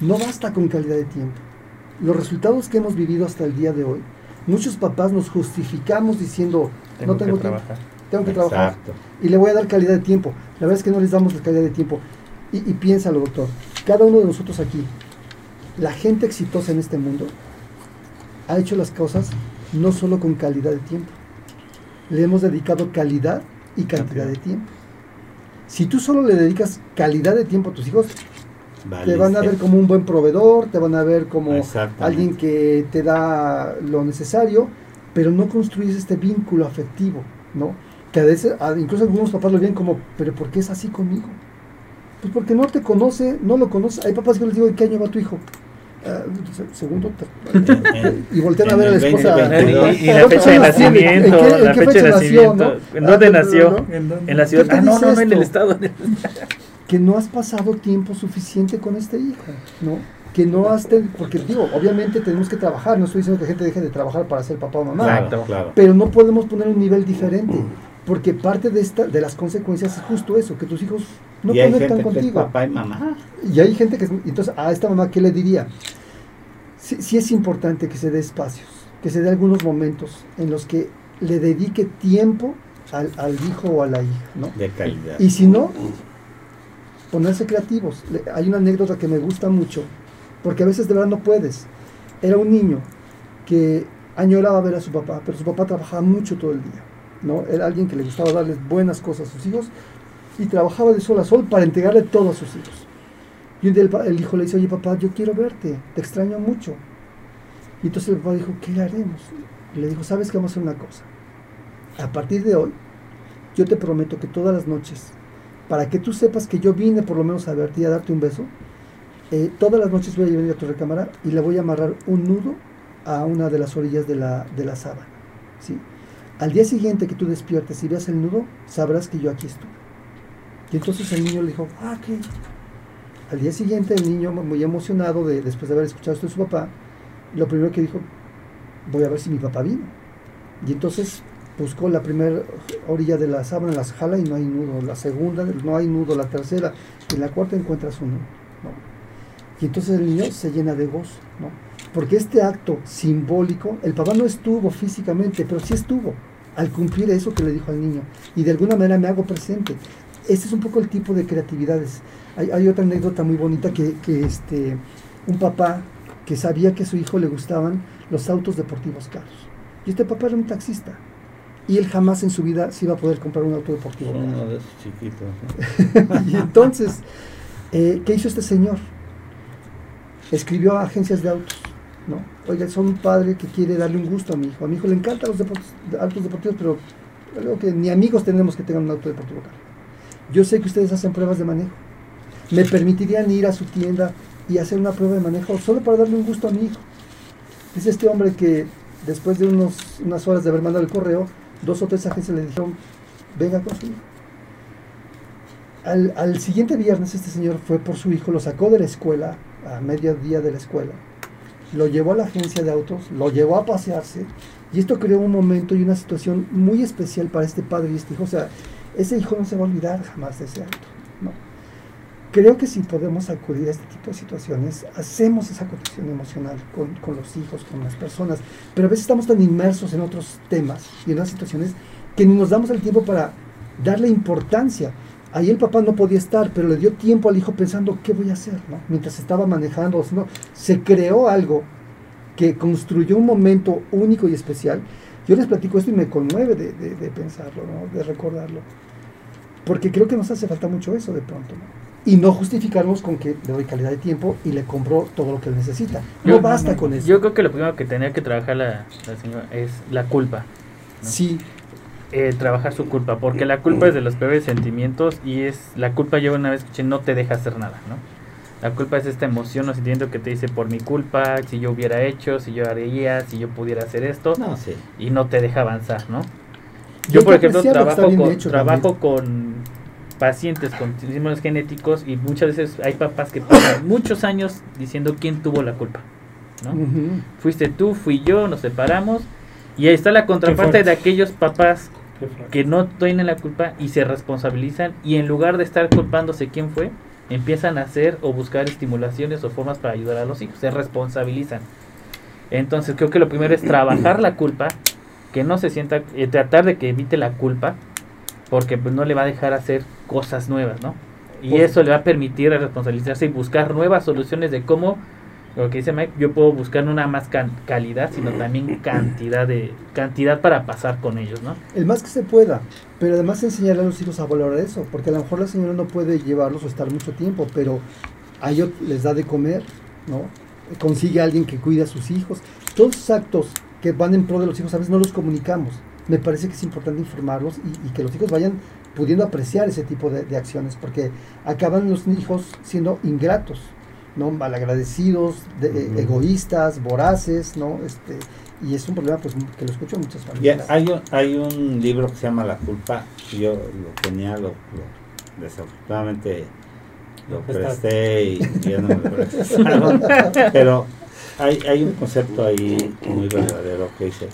No basta con calidad de tiempo. Los resultados que hemos vivido hasta el día de hoy, muchos papás nos justificamos diciendo, no tengo que trabajar. tengo que trabajar. Y le voy a dar calidad de tiempo. La verdad es que no les damos la calidad de tiempo. Y, y piénsalo, doctor. Cada uno de nosotros aquí, la gente exitosa en este mundo, ha hecho las cosas no solo con calidad de tiempo. Le hemos dedicado calidad y cantidad de tiempo. Si tú solo le dedicas calidad de tiempo a tus hijos, te van a ver como un buen proveedor, te van a ver como alguien que te da lo necesario, pero no construyes este vínculo afectivo, ¿no? Que a veces, incluso algunos papás lo ven como, pero ¿por qué es así conmigo? Pues porque no te conoce, no lo conoce. Hay papás que les digo, ¿en qué año va tu hijo? Uh, segundo y voltean a ver a la esposa y, la fecha de nacimiento la fecha de nacimiento en dónde nació en la ciudad ah no no no en el estado que no has pasado tiempo suficiente con este hijo no que no has porque digo obviamente tenemos que trabajar no estoy diciendo que la gente deje de trabajar para ser papá o mamá claro, claro. pero no podemos poner un nivel diferente porque parte de esta de las consecuencias es justo eso que tus hijos no conectan contigo. papá y mamá. Y hay gente que entonces a esta mamá qué le diría sí, es importante que se dé espacios que se dé algunos momentos en los que le dedique tiempo al, al hijo o a la hija no de calidad. Y si no ponerse creativos. Hay una anécdota que me gusta mucho porque a veces de verdad no puedes era un niño que añoraba ver a su papá pero su papá trabajaba mucho todo el día ¿no? Era alguien que le gustaba darles buenas cosas a sus hijos y trabajaba de sol a sol para entregarle todo a sus hijos. Y un día el, hijo le dice, oye papá, yo quiero verte, te extraño mucho. Y entonces el papá dijo, ¿qué haremos? Y le dijo, ¿sabes qué vamos a hacer una cosa? A partir de hoy, yo te prometo que todas las noches, para que tú sepas que yo vine por lo menos a verte y a darte un beso, eh, todas las noches voy a venir a tu recámara y le voy a amarrar un nudo a una de las orillas de la, de la sábana. ¿sí? Al día siguiente que tú despiertes y veas el nudo, sabrás que yo aquí estuve. Y entonces el niño le dijo, ah, ¿qué? Al día siguiente el niño, muy emocionado de, después de haber escuchado esto de su papá, lo primero que dijo, voy a ver si mi papá vino. Y entonces buscó la primera orilla de la sábana, las jala y no hay nudo. La segunda, no hay nudo. La tercera, y la cuarta encuentras un nudo. Y entonces el niño se llena de gozo, ¿no? Porque este acto simbólico, el papá no estuvo físicamente, pero sí estuvo al cumplir eso que le dijo al niño. Y de alguna manera me hago presente. Este es un poco el tipo de creatividades. Hay, otra anécdota muy bonita que, este, un papá que sabía que a su hijo le gustaban los autos deportivos caros. Y este papá era un taxista. Y él jamás en su vida se iba a poder comprar un auto deportivo. Uno de esos chiquitos. y entonces, eh, ¿qué hizo este señor? Escribió a agencias de autos ¿no? Oiga, son un padre que quiere darle un gusto a mi hijo. A mi hijo le encantan los deportes, autos deportivos, pero creo que ni amigos tenemos que tengan un auto deportivo Yo sé que ustedes hacen pruebas de manejo. ¿Me permitirían ir a su tienda y hacer una prueba de manejo solo para darle un gusto a mi hijo? Dice este hombre que después de unos, unas horas de haber mandado el correo, dos o tres agencias le dijeron, venga con su hijo. Al, al siguiente viernes este señor fue por su hijo, lo sacó de la escuela, a mediodía de la escuela, lo llevó a la agencia de autos, lo llevó a pasearse, y esto creó un momento y una situación muy especial para este padre y este hijo. O sea, ese hijo no se va a olvidar jamás de ese auto. ¿no? Creo que si podemos acudir a este tipo de situaciones, hacemos esa conexión emocional con, con los hijos, con las personas, pero a veces estamos tan inmersos en otros temas y en otras situaciones que ni nos damos el tiempo para darle importancia Ahí el papá no podía estar, pero le dio tiempo al hijo pensando, ¿qué voy a hacer? ¿no? Mientras estaba manejando, se creó algo que construyó un momento único y especial. Yo les platico esto y me conmueve de, pensarlo, de recordarlo. Porque creo que nos hace falta mucho eso de pronto. Y no justificarnos con que le doy calidad de tiempo y le compro todo lo que él necesita. No basta con eso. Yo creo que lo primero que tenía que trabajar la, señora es la culpa. Sí, eh, trabajar su culpa, porque la culpa es de los peores sentimientos y es la culpa yo una vez escuché no te deja hacer nada, ¿no? La culpa es esta emoción o sentimiento que te dice por mi culpa, si yo hubiera hecho, si yo haría, si yo pudiera hacer esto, no, sí. y no te deja avanzar, ¿no? Yo, por ejemplo, trabajo con, trabajo con pacientes con síndromes genéticos y muchas veces hay papás que pasan muchos años diciendo quién tuvo la culpa, ¿no? Fuiste tú, fui yo, nos separamos y ahí está la contraparte de aquellos papás que no tienen la culpa y se responsabilizan y en lugar de estar culpándose quién fue, empiezan a hacer o buscar estimulaciones o formas para ayudar a los hijos, se responsabilizan. Entonces creo que lo primero es trabajar la culpa, que no se sienta, eh, tratar de que evite la culpa, porque pues no le va a dejar hacer cosas nuevas, ¿no? Y eso le va a permitir responsabilizarse y buscar nuevas soluciones de cómo, lo que dice Mike, yo puedo buscar una más calidad, sino también cantidad de cantidad para pasar con ellos, ¿no? El más que se pueda, pero además enseñar a los hijos a valorar eso, porque a lo mejor la señora no puede llevarlos o estar mucho tiempo, pero a ellos les da de comer, ¿no? Consigue a alguien que cuide a sus hijos. Todos esos actos que van en pro de los hijos a veces no los comunicamos. Me parece que es importante informarlos y, que los hijos vayan pudiendo apreciar ese tipo de, acciones, porque acaban los hijos siendo ingratos, ¿no? malagradecidos, de, egoístas, voraces, ¿no? Este, y es un problema pues, que lo escucho en muchas familias. hay, un, hay un libro que se llama La culpa, yo lo tenía, lo, desafortunadamente lo presté y ya no me lo pero hay, hay un concepto ahí muy verdadero que dice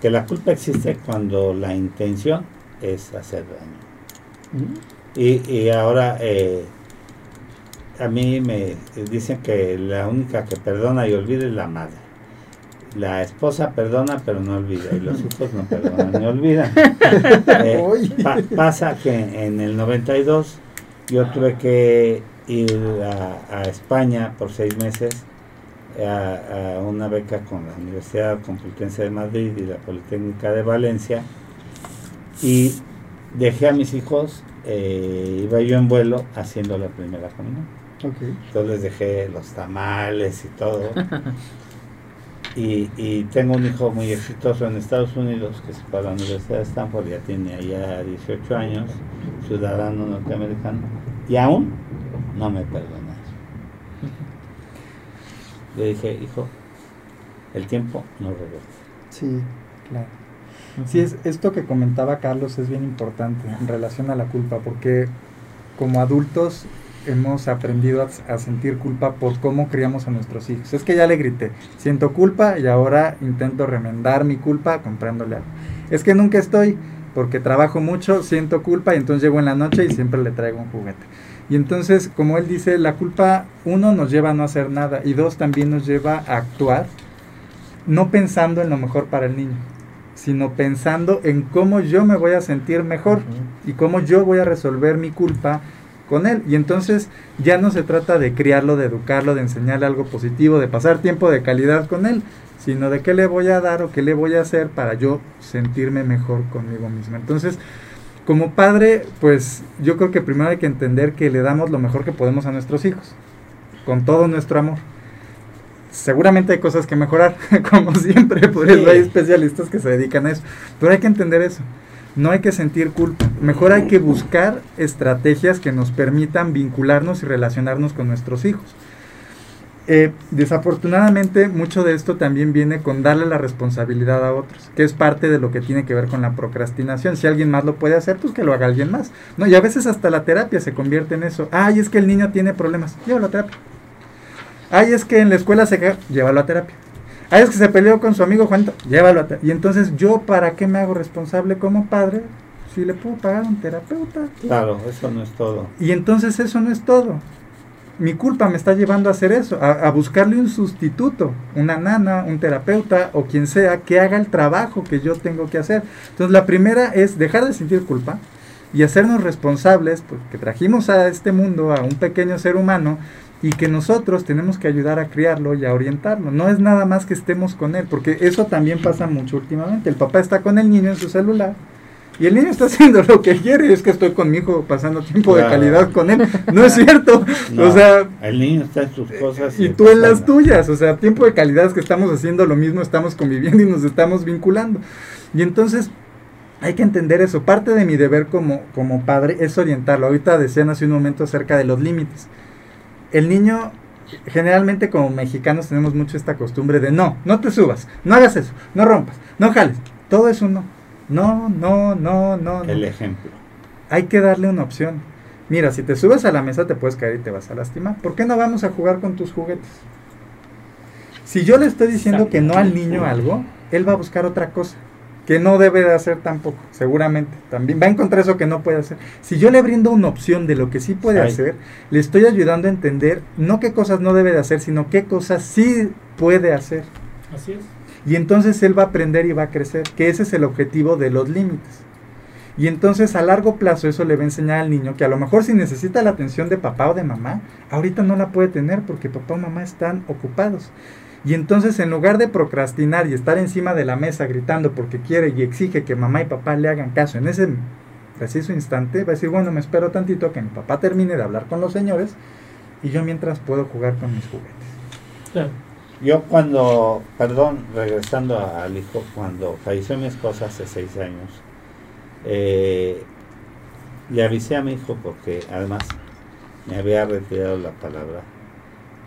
que la culpa existe cuando la intención es hacer daño. y, y, ahora eh, a mí me dicen que la única que perdona y olvida es la madre. La esposa perdona pero no olvida y los hijos no perdonan ni olvidan. Eh, pasa que en el 92 yo tuve que ir a, a España por seis meses a, una beca con la Universidad Complutense de Madrid y la Politécnica de Valencia y dejé a mis hijos, eh, iba yo en vuelo haciendo la primera Entonces les dejé los tamales y todo. y, tengo un hijo muy exitoso en Estados Unidos que se fue a la Universidad de Stanford, ya tiene allá 18 años, ciudadano norteamericano, y aún no me perdona. Le dije, hijo, el tiempo no regresa. Sí, claro. Sí, es, esto que comentaba Carlos es bien importante en relación a la culpa, porque como adultos hemos aprendido a, sentir culpa por cómo criamos a nuestros hijos. Es que ya le grité, siento culpa y ahora intento remendar mi culpa comprándole algo. Es que nunca estoy porque trabajo mucho, siento culpa y entonces llego en la noche y siempre le traigo un juguete. Y entonces, como él dice, la culpa, uno, nos lleva a no hacer nada y dos, también nos lleva a actuar, no pensando en lo mejor para el niño, sino pensando en cómo yo me voy a sentir mejor y cómo yo voy a resolver mi culpa con él. Y entonces ya no se trata de criarlo, de educarlo, de enseñarle algo positivo, de pasar tiempo de calidad con él, sino de qué le voy a dar o qué le voy a hacer para yo sentirme mejor conmigo mismo. Entonces, como padre, pues yo creo que primero hay que entender que le damos lo mejor que podemos a nuestros hijos, con todo nuestro amor. Seguramente hay cosas que mejorar, como siempre, por eso hay especialistas que se dedican a eso, pero hay que entender eso. No hay que sentir culpa, mejor hay que buscar estrategias que nos permitan vincularnos y relacionarnos con nuestros hijos. Eh, desafortunadamente, mucho de esto también viene con darle la responsabilidad a otros, que es parte de lo que tiene que ver con la procrastinación. Si alguien más lo puede hacer, pues que lo haga alguien más. ¿no? Y a veces hasta la terapia se convierte en eso. Ay, es que el niño tiene problemas, llévalo a terapia. Ay, es que en la escuela se llévalo a terapia. Ay, es que se peleó con su amigo Juan, llévalo a. Y entonces, ¿yo para qué me hago responsable como padre? Si le puedo pagar a un terapeuta. Claro, eso no es todo. Y entonces eso no es todo mi culpa me está llevando a hacer eso, a, buscarle un sustituto, una nana, un terapeuta o quien sea que haga el trabajo que yo tengo que hacer. Entonces la primera es dejar de sentir culpa y hacernos responsables porque trajimos a este mundo a un pequeño ser humano y que nosotros tenemos que ayudar a criarlo y a orientarlo. No es nada más que estemos con él, porque eso también pasa mucho últimamente. El papá está con el niño en su celular y el niño está haciendo lo que quiere, es que estoy con mi hijo pasando tiempo de calidad con él. No es cierto. o sea, el niño está en sus cosas. Y, tú en las tuyas. O sea, tiempo de calidad es que estamos haciendo lo mismo, estamos conviviendo y nos estamos vinculando. Y entonces hay que entender eso. Parte de mi deber como, como padre es orientarlo. Ahorita decían hace un momento acerca de los límites. El niño generalmente como mexicanos tenemos mucho esta costumbre de no, no te subas, no hagas eso, no rompas, no jales. Todo eso no. No, no, no, no. El ejemplo. Hay que darle una opción. Mira, si te subes a la mesa te puedes caer y te vas a lastimar. ¿Por qué no vamos a jugar con tus juguetes? Si yo le estoy diciendo que no al niño algo, él va a buscar otra cosa que no debe de hacer tampoco, seguramente. También va a encontrar eso que no puede hacer. Si yo le brindo una opción de lo que sí puede hacer, le estoy ayudando a entender no qué cosas no debe de hacer, sino qué cosas sí puede hacer. Así es. Y entonces él va a aprender y va a crecer, que ese es el objetivo de los límites. Y entonces a largo plazo eso le va a enseñar al niño que a lo mejor si necesita la atención de papá o de mamá, ahorita no la puede tener porque papá o mamá están ocupados. Y entonces en lugar de procrastinar y estar encima de la mesa gritando porque quiere y exige que mamá y papá le hagan caso en ese preciso instante, va a decir, bueno, me espero tantito a que mi papá termine de hablar con los señores y yo mientras puedo jugar con mis juguetes. Yo cuando, perdón, regresando al hijo, cuando falleció mi esposa hace seis años, eh, le avisé a mi hijo porque además me había retirado la palabra.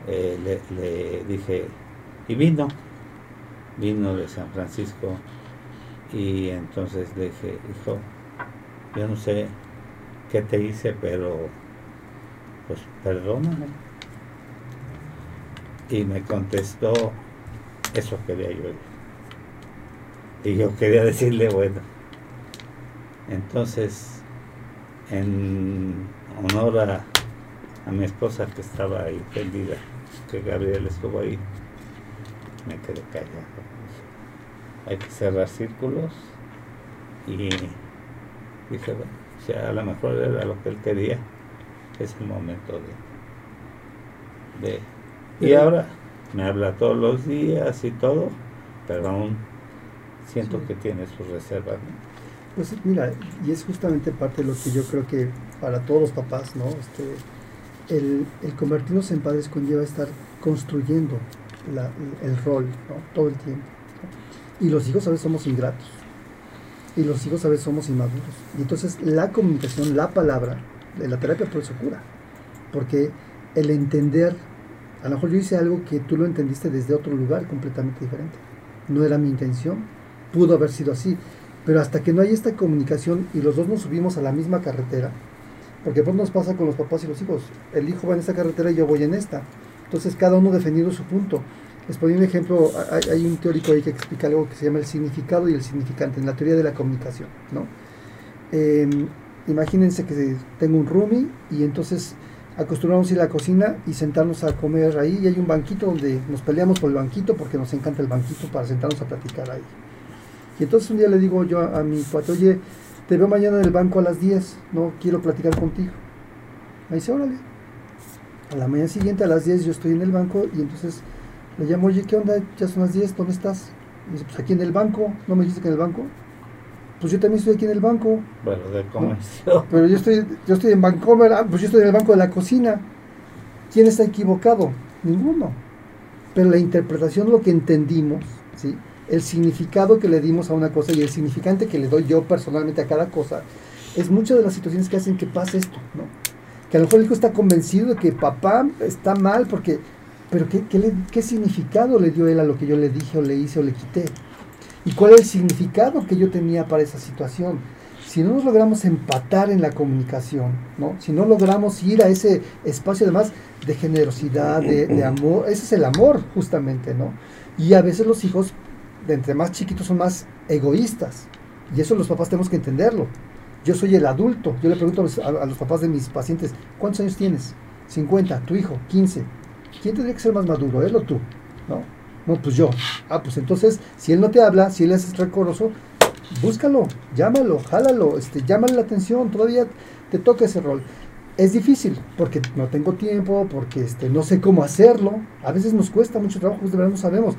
Eh, le, dije, y vino, vino de San Francisco, y entonces dije, hijo, yo no sé qué te hice, pero pues perdóname. Y me contestó, eso quería yo. Y yo quería decirle, bueno, entonces, en honor a, mi esposa que estaba ahí perdida, que Gabriel estuvo ahí, me quedé callado. Hay que cerrar círculos y dije, bueno, si a lo mejor era lo que él quería, es el momento de... de y ahora me habla todos los días y todo, pero aún siento que tiene sus reservas. Pues mira, y es justamente parte de lo que yo creo que para todos los papás, ¿no? Este, el, convertirnos en padres conlleva estar construyendo el rol, ¿no? Todo el tiempo. Y los hijos a veces somos ingratos. Y los hijos a veces somos inmaduros. Y entonces la comunicación, la palabra, la terapia por eso cura. Porque el entender, a lo mejor yo hice algo que tú lo entendiste desde otro lugar completamente diferente. No era mi intención. Pudo haber sido así pero hasta que no hay esta comunicación y los dos nos subimos a la misma carretera, porque pues nos pasa con los papás y los hijos, el hijo va en esta carretera y yo voy en esta. Entonces cada uno defendiendo su punto. Les pongo un ejemplo, hay, un teórico ahí que explica algo que se llama el significado y el significante, en la teoría de la comunicación. ¿no? Em, imagínense que tengo un roomie y entonces acostumbramos a ir a la cocina y sentarnos a comer ahí y hay un banquito donde nos peleamos por el banquito porque nos encanta el banquito para sentarnos a platicar ahí. Y entonces un día le digo yo a, mi cuate, oye, te veo mañana en el banco a las 10, no quiero platicar contigo. Me dice, órale. A la mañana siguiente, a las 10, yo estoy en el banco y entonces le llamo, oye, ¿qué onda? Ya son las 10, ¿dónde estás? Y dice, pues aquí en el banco. ¿No me dijiste que en el banco? Pues yo también estoy aquí en el banco. Bueno, de comercio. Pero yo estoy, yo estoy en Vancouver, ah, pues yo estoy en el banco de la cocina. ¿Quién está equivocado? Ninguno. Pero la interpretación, lo que entendimos, ¿sí? el significado que le dimos a una cosa y el significante que le doy yo personalmente a cada cosa, es muchas de las situaciones que hacen que pase esto, ¿no? Que a lo mejor el hijo está convencido de que papá está mal porque, pero ¿qué, qué, significado le dio él a lo que yo le dije o le hice o le quité? ¿Y cuál es el significado que yo tenía para esa situación? Si no nos logramos empatar en la comunicación, ¿no? Si no logramos ir a ese espacio además de generosidad, de, de amor, ese es el amor justamente, ¿no? Y a veces los hijos de entre más chiquitos son más egoístas. Y eso los papás tenemos que entenderlo. Yo soy el adulto. Yo le pregunto a los, papás de mis pacientes, ¿cuántos años tienes? 50, tu hijo, 15. ¿Quién tendría que ser más maduro, él o tú? ¿No? No, pues yo. Ah, pues entonces, si él no te habla, si él es recoroso, búscalo, llámalo, jálalo, este, llámale la atención, todavía te toca ese rol. Es difícil, porque no tengo tiempo, porque este, no sé cómo hacerlo. A veces nos cuesta mucho trabajo, pues de verdad no sabemos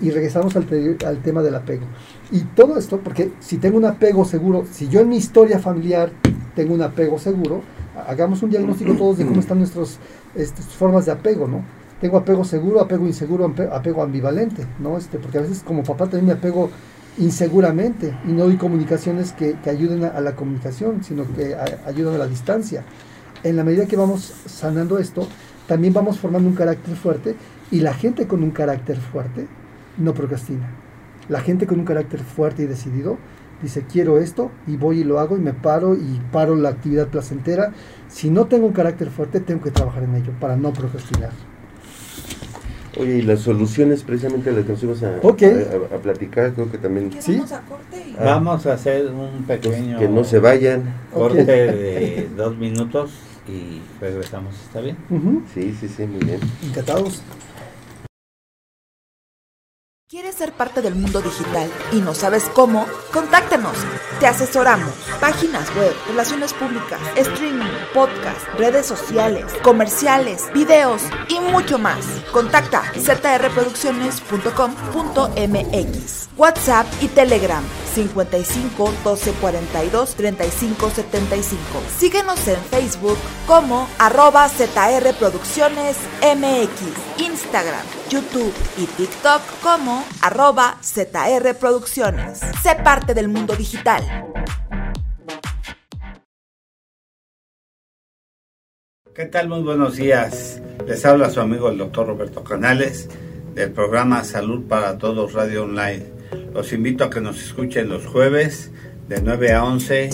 y, regresamos al, al, tema del apego. Y todo esto, porque si tengo un apego seguro, si yo en mi historia familiar tengo un apego seguro, hagamos un diagnóstico todos de cómo están nuestras este, formas de apego, ¿no? Tengo apego seguro, apego inseguro, apego ambivalente, ¿no? Este, porque a veces como papá también me apego inseguramente y no doy comunicaciones que, que ayuden a, la comunicación, sino que ayudan a la distancia. En la medida que vamos sanando esto, también vamos formando un carácter fuerte y la gente con un carácter fuerte no procrastina. La gente con un carácter fuerte y decidido dice quiero esto y voy y lo hago y me paro y paro la actividad placentera. Si no tengo un carácter fuerte, tengo que trabajar en ello para no procrastinar. Oye, y las soluciones precisamente las que nos íbamos a, a, platicar, creo que también... ¿Sí? A corte ah. Vamos a hacer un pequeño... Que no se vayan. Corte de dos minutos y regresamos, ¿está bien? Sí, sí, sí, muy bien. Encantados. Get ser parte del mundo digital y no sabes cómo? Contáctanos. Te asesoramos. Páginas web, relaciones públicas, streaming, podcast, redes sociales, comerciales, videos y mucho más. Contacta zrproducciones.com.mx. WhatsApp y Telegram 55 12 42 35 75. Síguenos en Facebook como arroba ZR Producciones MX, Instagram, YouTube y TikTok como arroba ZR Producciones. Sé parte del mundo digital. ¿Qué tal? Muy buenos días. Les habla su amigo el doctor Roberto Canales del programa Salud para Todos Radio Online. Los invito a que nos escuchen los jueves de 9 a 11,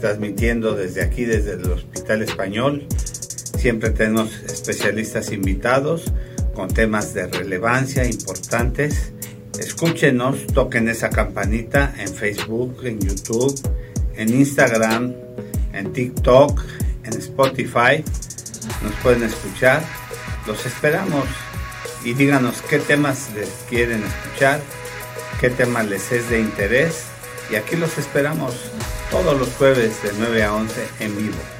transmitiendo desde aquí, desde el Hospital Español. Siempre tenemos especialistas invitados con temas de relevancia importantes. Escúchenos, toquen esa campanita en Facebook, en YouTube, en Instagram, en TikTok, en Spotify. Nos pueden escuchar. Los esperamos y díganos qué temas les quieren escuchar qué tema les es de interés y aquí los esperamos todos los jueves de 9 a 11 en vivo.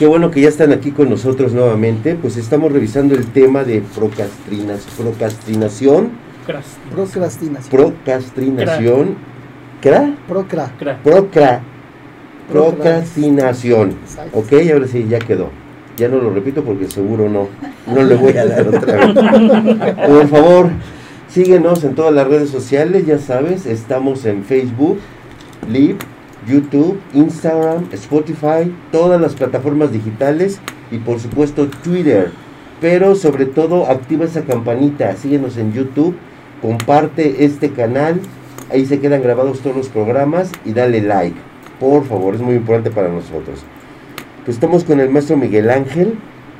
Qué bueno que ya están aquí con nosotros nuevamente. Pues estamos revisando el tema de procrastinación. Procrastinación. Procrastinación. ¿Cra? Procra. Procra. Procrastinación. Ok, ahora sí, ya quedó. Ya no lo repito porque seguro no. No le voy a dar otra vez. Por favor, síguenos en todas las redes sociales. Ya sabes, estamos en Facebook, Live YouTube, Instagram, Spotify, todas las plataformas digitales y por supuesto Twitter. Pero sobre todo activa esa campanita, síguenos en YouTube, comparte este canal, ahí se quedan grabados todos los programas y dale like. Por favor, es muy importante para nosotros. Pues estamos con el maestro Miguel Ángel,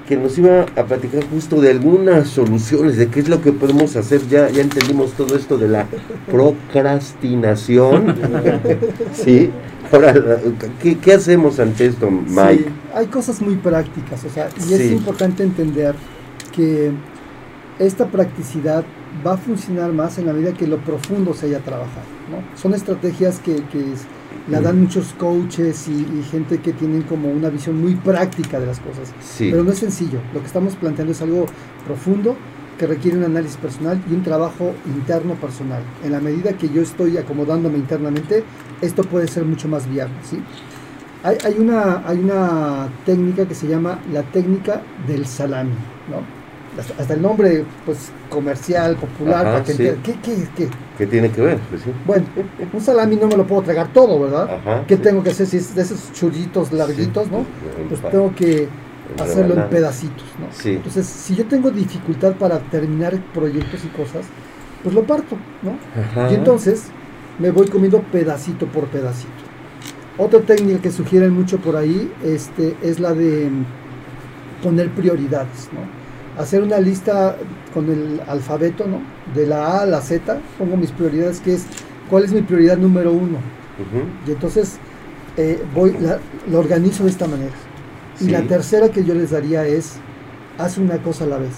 que nos iba a platicar justo de algunas soluciones, de qué es lo que podemos hacer. Ya, ya entendimos todo esto de la procrastinación. ¿Sí? Ahora, ¿qué, hacemos ante esto, Mike? hay cosas muy prácticas, o sea, y es importante entender que esta practicidad va a funcionar más en la medida que lo profundo se haya trabajado. ¿no? Son estrategias que, que la dan muchos coaches y, gente que tienen como una visión muy práctica de las cosas. Pero no es sencillo. Lo que estamos planteando es algo profundo que requiere un análisis personal y un trabajo interno personal. En la medida que yo estoy acomodándome internamente, esto puede ser mucho más viable. ¿sí? Hay, hay, una, hay una técnica que se llama la técnica del salami. ¿no? Hasta, el nombre pues comercial, popular, ¿qué, qué, qué? ¿Qué tiene que ver? Pues bueno, un salami no me lo puedo tragar todo, ¿verdad? ¿Qué tengo que hacer si es de esos churritos larguitos, ¿no? Pues tengo que hacerlo en pedacitos, ¿no? Entonces, si yo tengo dificultad para terminar proyectos y cosas, pues lo parto, ¿no? Y entonces me voy comiendo pedacito por pedacito. Otra técnica que sugieren mucho por ahí este, es la de poner prioridades, ¿no? Hacer una lista con el alfabeto, ¿no? De la A a la Z, pongo mis prioridades, que es cuál es mi prioridad número uno. Y entonces eh, voy, la, lo organizo de esta manera. Y la tercera que yo les daría es, haz una cosa a la vez.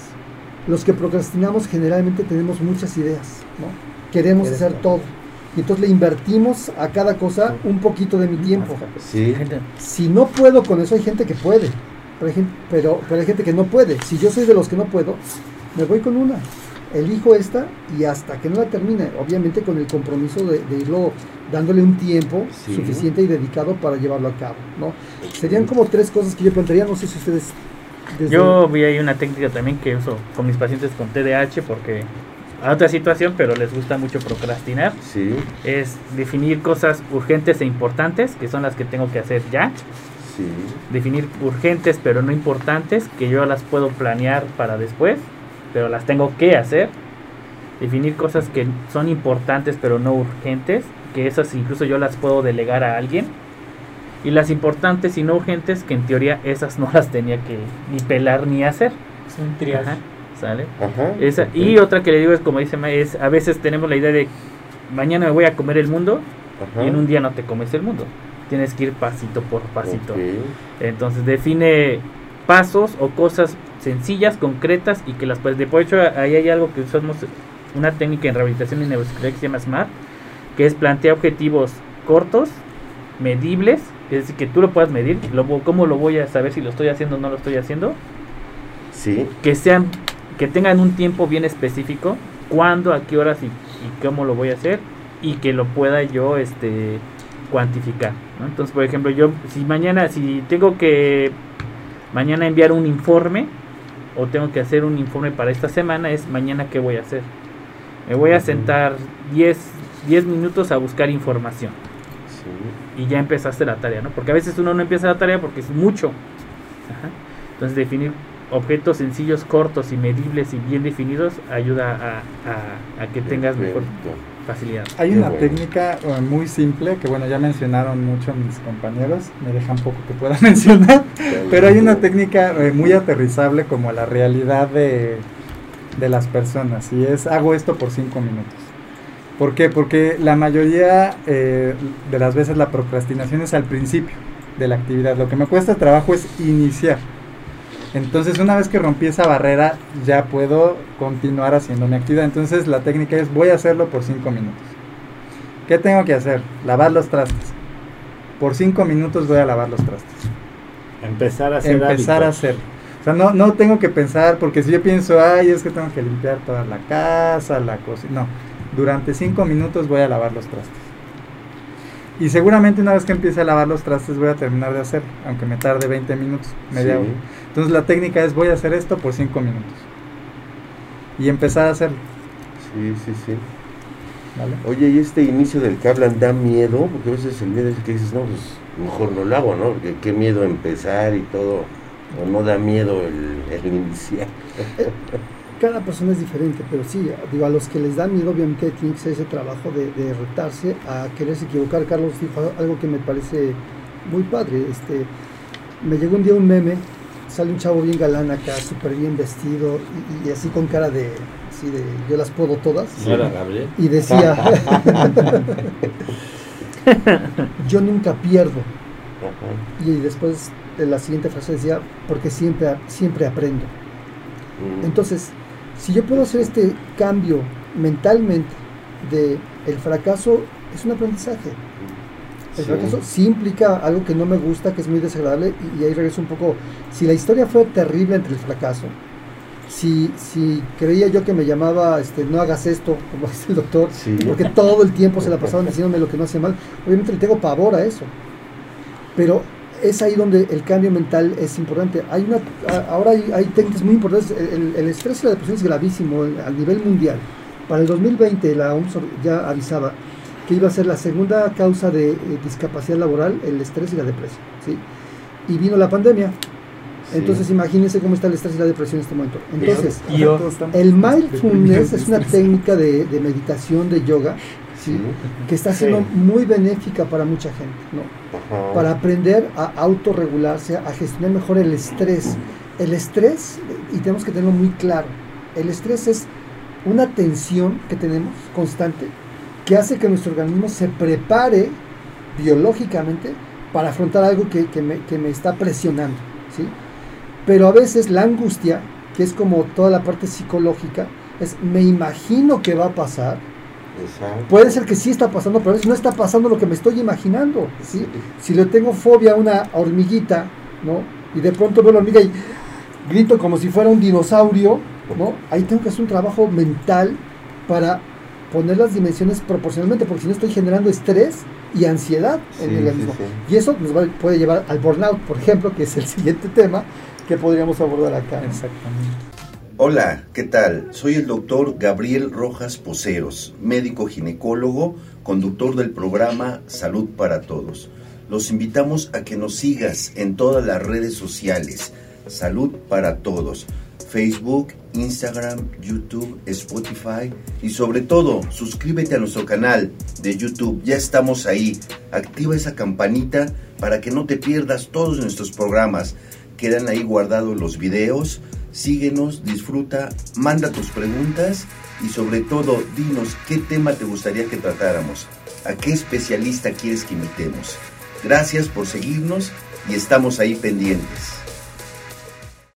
Los que procrastinamos generalmente tenemos muchas ideas, ¿no? Queremos hacer todo. Y entonces le invertimos a cada cosa un poquito de mi tiempo. Sí. Si no puedo con eso, hay gente que puede. Pero, pero, hay gente que no puede. Si yo soy de los que no puedo, me voy con una. Elijo esta y hasta que no la termine, obviamente con el compromiso de, irlo dándole un tiempo suficiente y dedicado para llevarlo a cabo. ¿no? Serían como tres cosas que yo plantearía, no sé si ustedes Yo vi ahí una técnica también que uso con mis pacientes con TDAH porque a otra situación, pero les gusta mucho procrastinar. Sí. Es definir cosas urgentes e importantes, que son las que tengo que hacer ya. Sí. Definir urgentes pero no importantes, que yo las puedo planear para después, pero las tengo que hacer. Definir cosas que son importantes pero no urgentes, que esas incluso yo las puedo delegar a alguien. Y las importantes y no urgentes, que en teoría esas no las tenía que ni pelar ni hacer. Son triaje. ¿Sale? Esa, y otra que le digo es, como dice es, a veces tenemos la idea de, mañana me voy a comer el mundo, y en un día no te comes el mundo. Tienes que ir pasito por pasito. Entonces define pasos o cosas sencillas, concretas y que las puedes... De hecho, ahí hay algo que usamos, una técnica en rehabilitación y neuropsicología que se llama SMART, que es plantear objetivos cortos, medibles, es decir, que tú lo puedas medir, lo, cómo lo voy a saber si lo estoy haciendo o no lo estoy haciendo. Sí. Que sean que tengan un tiempo bien específico, cuándo, a qué horas y, cómo lo voy a hacer y que lo pueda yo este cuantificar. Entonces, por ejemplo, yo si mañana, si tengo que mañana enviar un informe o tengo que hacer un informe para esta semana, es mañana qué voy a hacer. Me voy a sentar 10, 10 minutos a buscar información. Y ya empezaste la tarea, ¿no? Porque a veces uno no empieza la tarea porque es mucho. Entonces definir objetos sencillos, cortos y medibles y bien definidos ayuda a, que tengas mejor facilidad. Hay una técnica eh, muy simple que bueno, ya mencionaron mucho mis compañeros, me dejan poco que pueda mencionar, pero hay una técnica eh, muy aterrizable como la realidad de, de las personas y es hago esto por cinco minutos. ¿Por qué? Porque la mayoría eh, de las veces la procrastinación es al principio de la actividad. Lo que me cuesta trabajo es iniciar. Entonces una vez que rompí esa barrera ya puedo continuar haciendo mi actividad. Entonces la técnica es voy a hacerlo por 5 minutos. ¿Qué tengo que hacer? Lavar los trastes. Por 5 minutos voy a lavar los trastes. Empezar a hacer. Empezar a hacer. O sea, no, no tengo que pensar, porque si yo pienso, ay, es que tengo que limpiar toda la casa, la cocina. No, durante 5 minutos voy a lavar los trastes. Y seguramente una vez que empiece a lavar los trastes voy a terminar de hacer, aunque me tarde 20 minutos, media hora. Entonces la técnica es voy a hacer esto por 5 minutos. Y empezar a hacerlo. Sí, sí, sí. Oye, ¿y este inicio del que hablan da miedo? Porque a veces el miedo es que dices, no, pues mejor no lo hago, ¿no? Porque qué miedo empezar y todo. O no da miedo el, el iniciar. cada persona es diferente, pero sí, digo, a los que les da miedo, obviamente tiene que ser ese trabajo de, de retarse a quererse equivocar. Carlos dijo algo que me parece muy padre. Este, me llegó un día un meme, sale un chavo bien galán acá, súper bien vestido y, así con cara de, así de, yo las puedo todas. Y decía, yo nunca pierdo. Y después de la siguiente frase decía, porque siempre, siempre aprendo. Mm. Entonces, si yo puedo hacer este cambio mentalmente de el fracaso es un aprendizaje. El fracaso sí implica algo que no me gusta, que es muy desagradable, y, ahí regreso un poco. Si la historia fue terrible entre el fracaso, si, si creía yo que me llamaba, este, no hagas esto, como dice el doctor, porque todo el tiempo se la pasaban diciéndome lo que no hacía mal, obviamente le tengo pavor a eso. Pero es ahí donde el cambio mental es importante. Hay una, ahora hay, técnicas muy importantes. El, estrés y la depresión es gravísimo a nivel mundial. Para el 2020 la OMS ya avisaba que iba a ser la segunda causa de eh, discapacidad laboral el estrés y la depresión. ¿sí? Y vino la pandemia. Entonces imagínense cómo está el estrés y la depresión en este momento. Entonces, el mindfulness es una técnica de, de meditación, de yoga, que está siendo muy benéfica para mucha gente, ¿no? Para aprender a autorregularse, a gestionar mejor el estrés. El estrés, y tenemos que tenerlo muy claro, el estrés es una tensión que tenemos constante que hace que nuestro organismo se prepare biológicamente para afrontar algo que, me, que me, está presionando, ¿sí? Pero a veces la angustia, que es como toda la parte psicológica, es me imagino que va a pasar, Puede ser que sí está pasando, pero a veces no está pasando lo que me estoy imaginando. ¿sí? Si le tengo fobia a una hormiguita, ¿no? Y de pronto veo la hormiga y grito como si fuera un dinosaurio, ¿no? Ahí tengo que hacer un trabajo mental para poner las dimensiones proporcionalmente, porque si no estoy generando estrés y ansiedad en el organismo. Y eso nos puede llevar al burnout, por ejemplo, que es el siguiente tema, que podríamos abordar acá. Exactamente. Hola, ¿qué tal? Soy el doctor Gabriel Rojas Poceros, médico ginecólogo, conductor del programa Salud para Todos. Los invitamos a que nos sigas en todas las redes sociales. Salud para Todos. Facebook, Instagram, YouTube, Spotify y sobre todo suscríbete a nuestro canal de YouTube. Ya estamos ahí. Activa esa campanita para que no te pierdas todos nuestros programas. Quedan ahí guardados los videos. Síguenos, disfruta, manda tus preguntas y sobre todo dinos qué tema te gustaría que tratáramos, a qué especialista quieres que imitemos. Gracias por seguirnos y estamos ahí pendientes.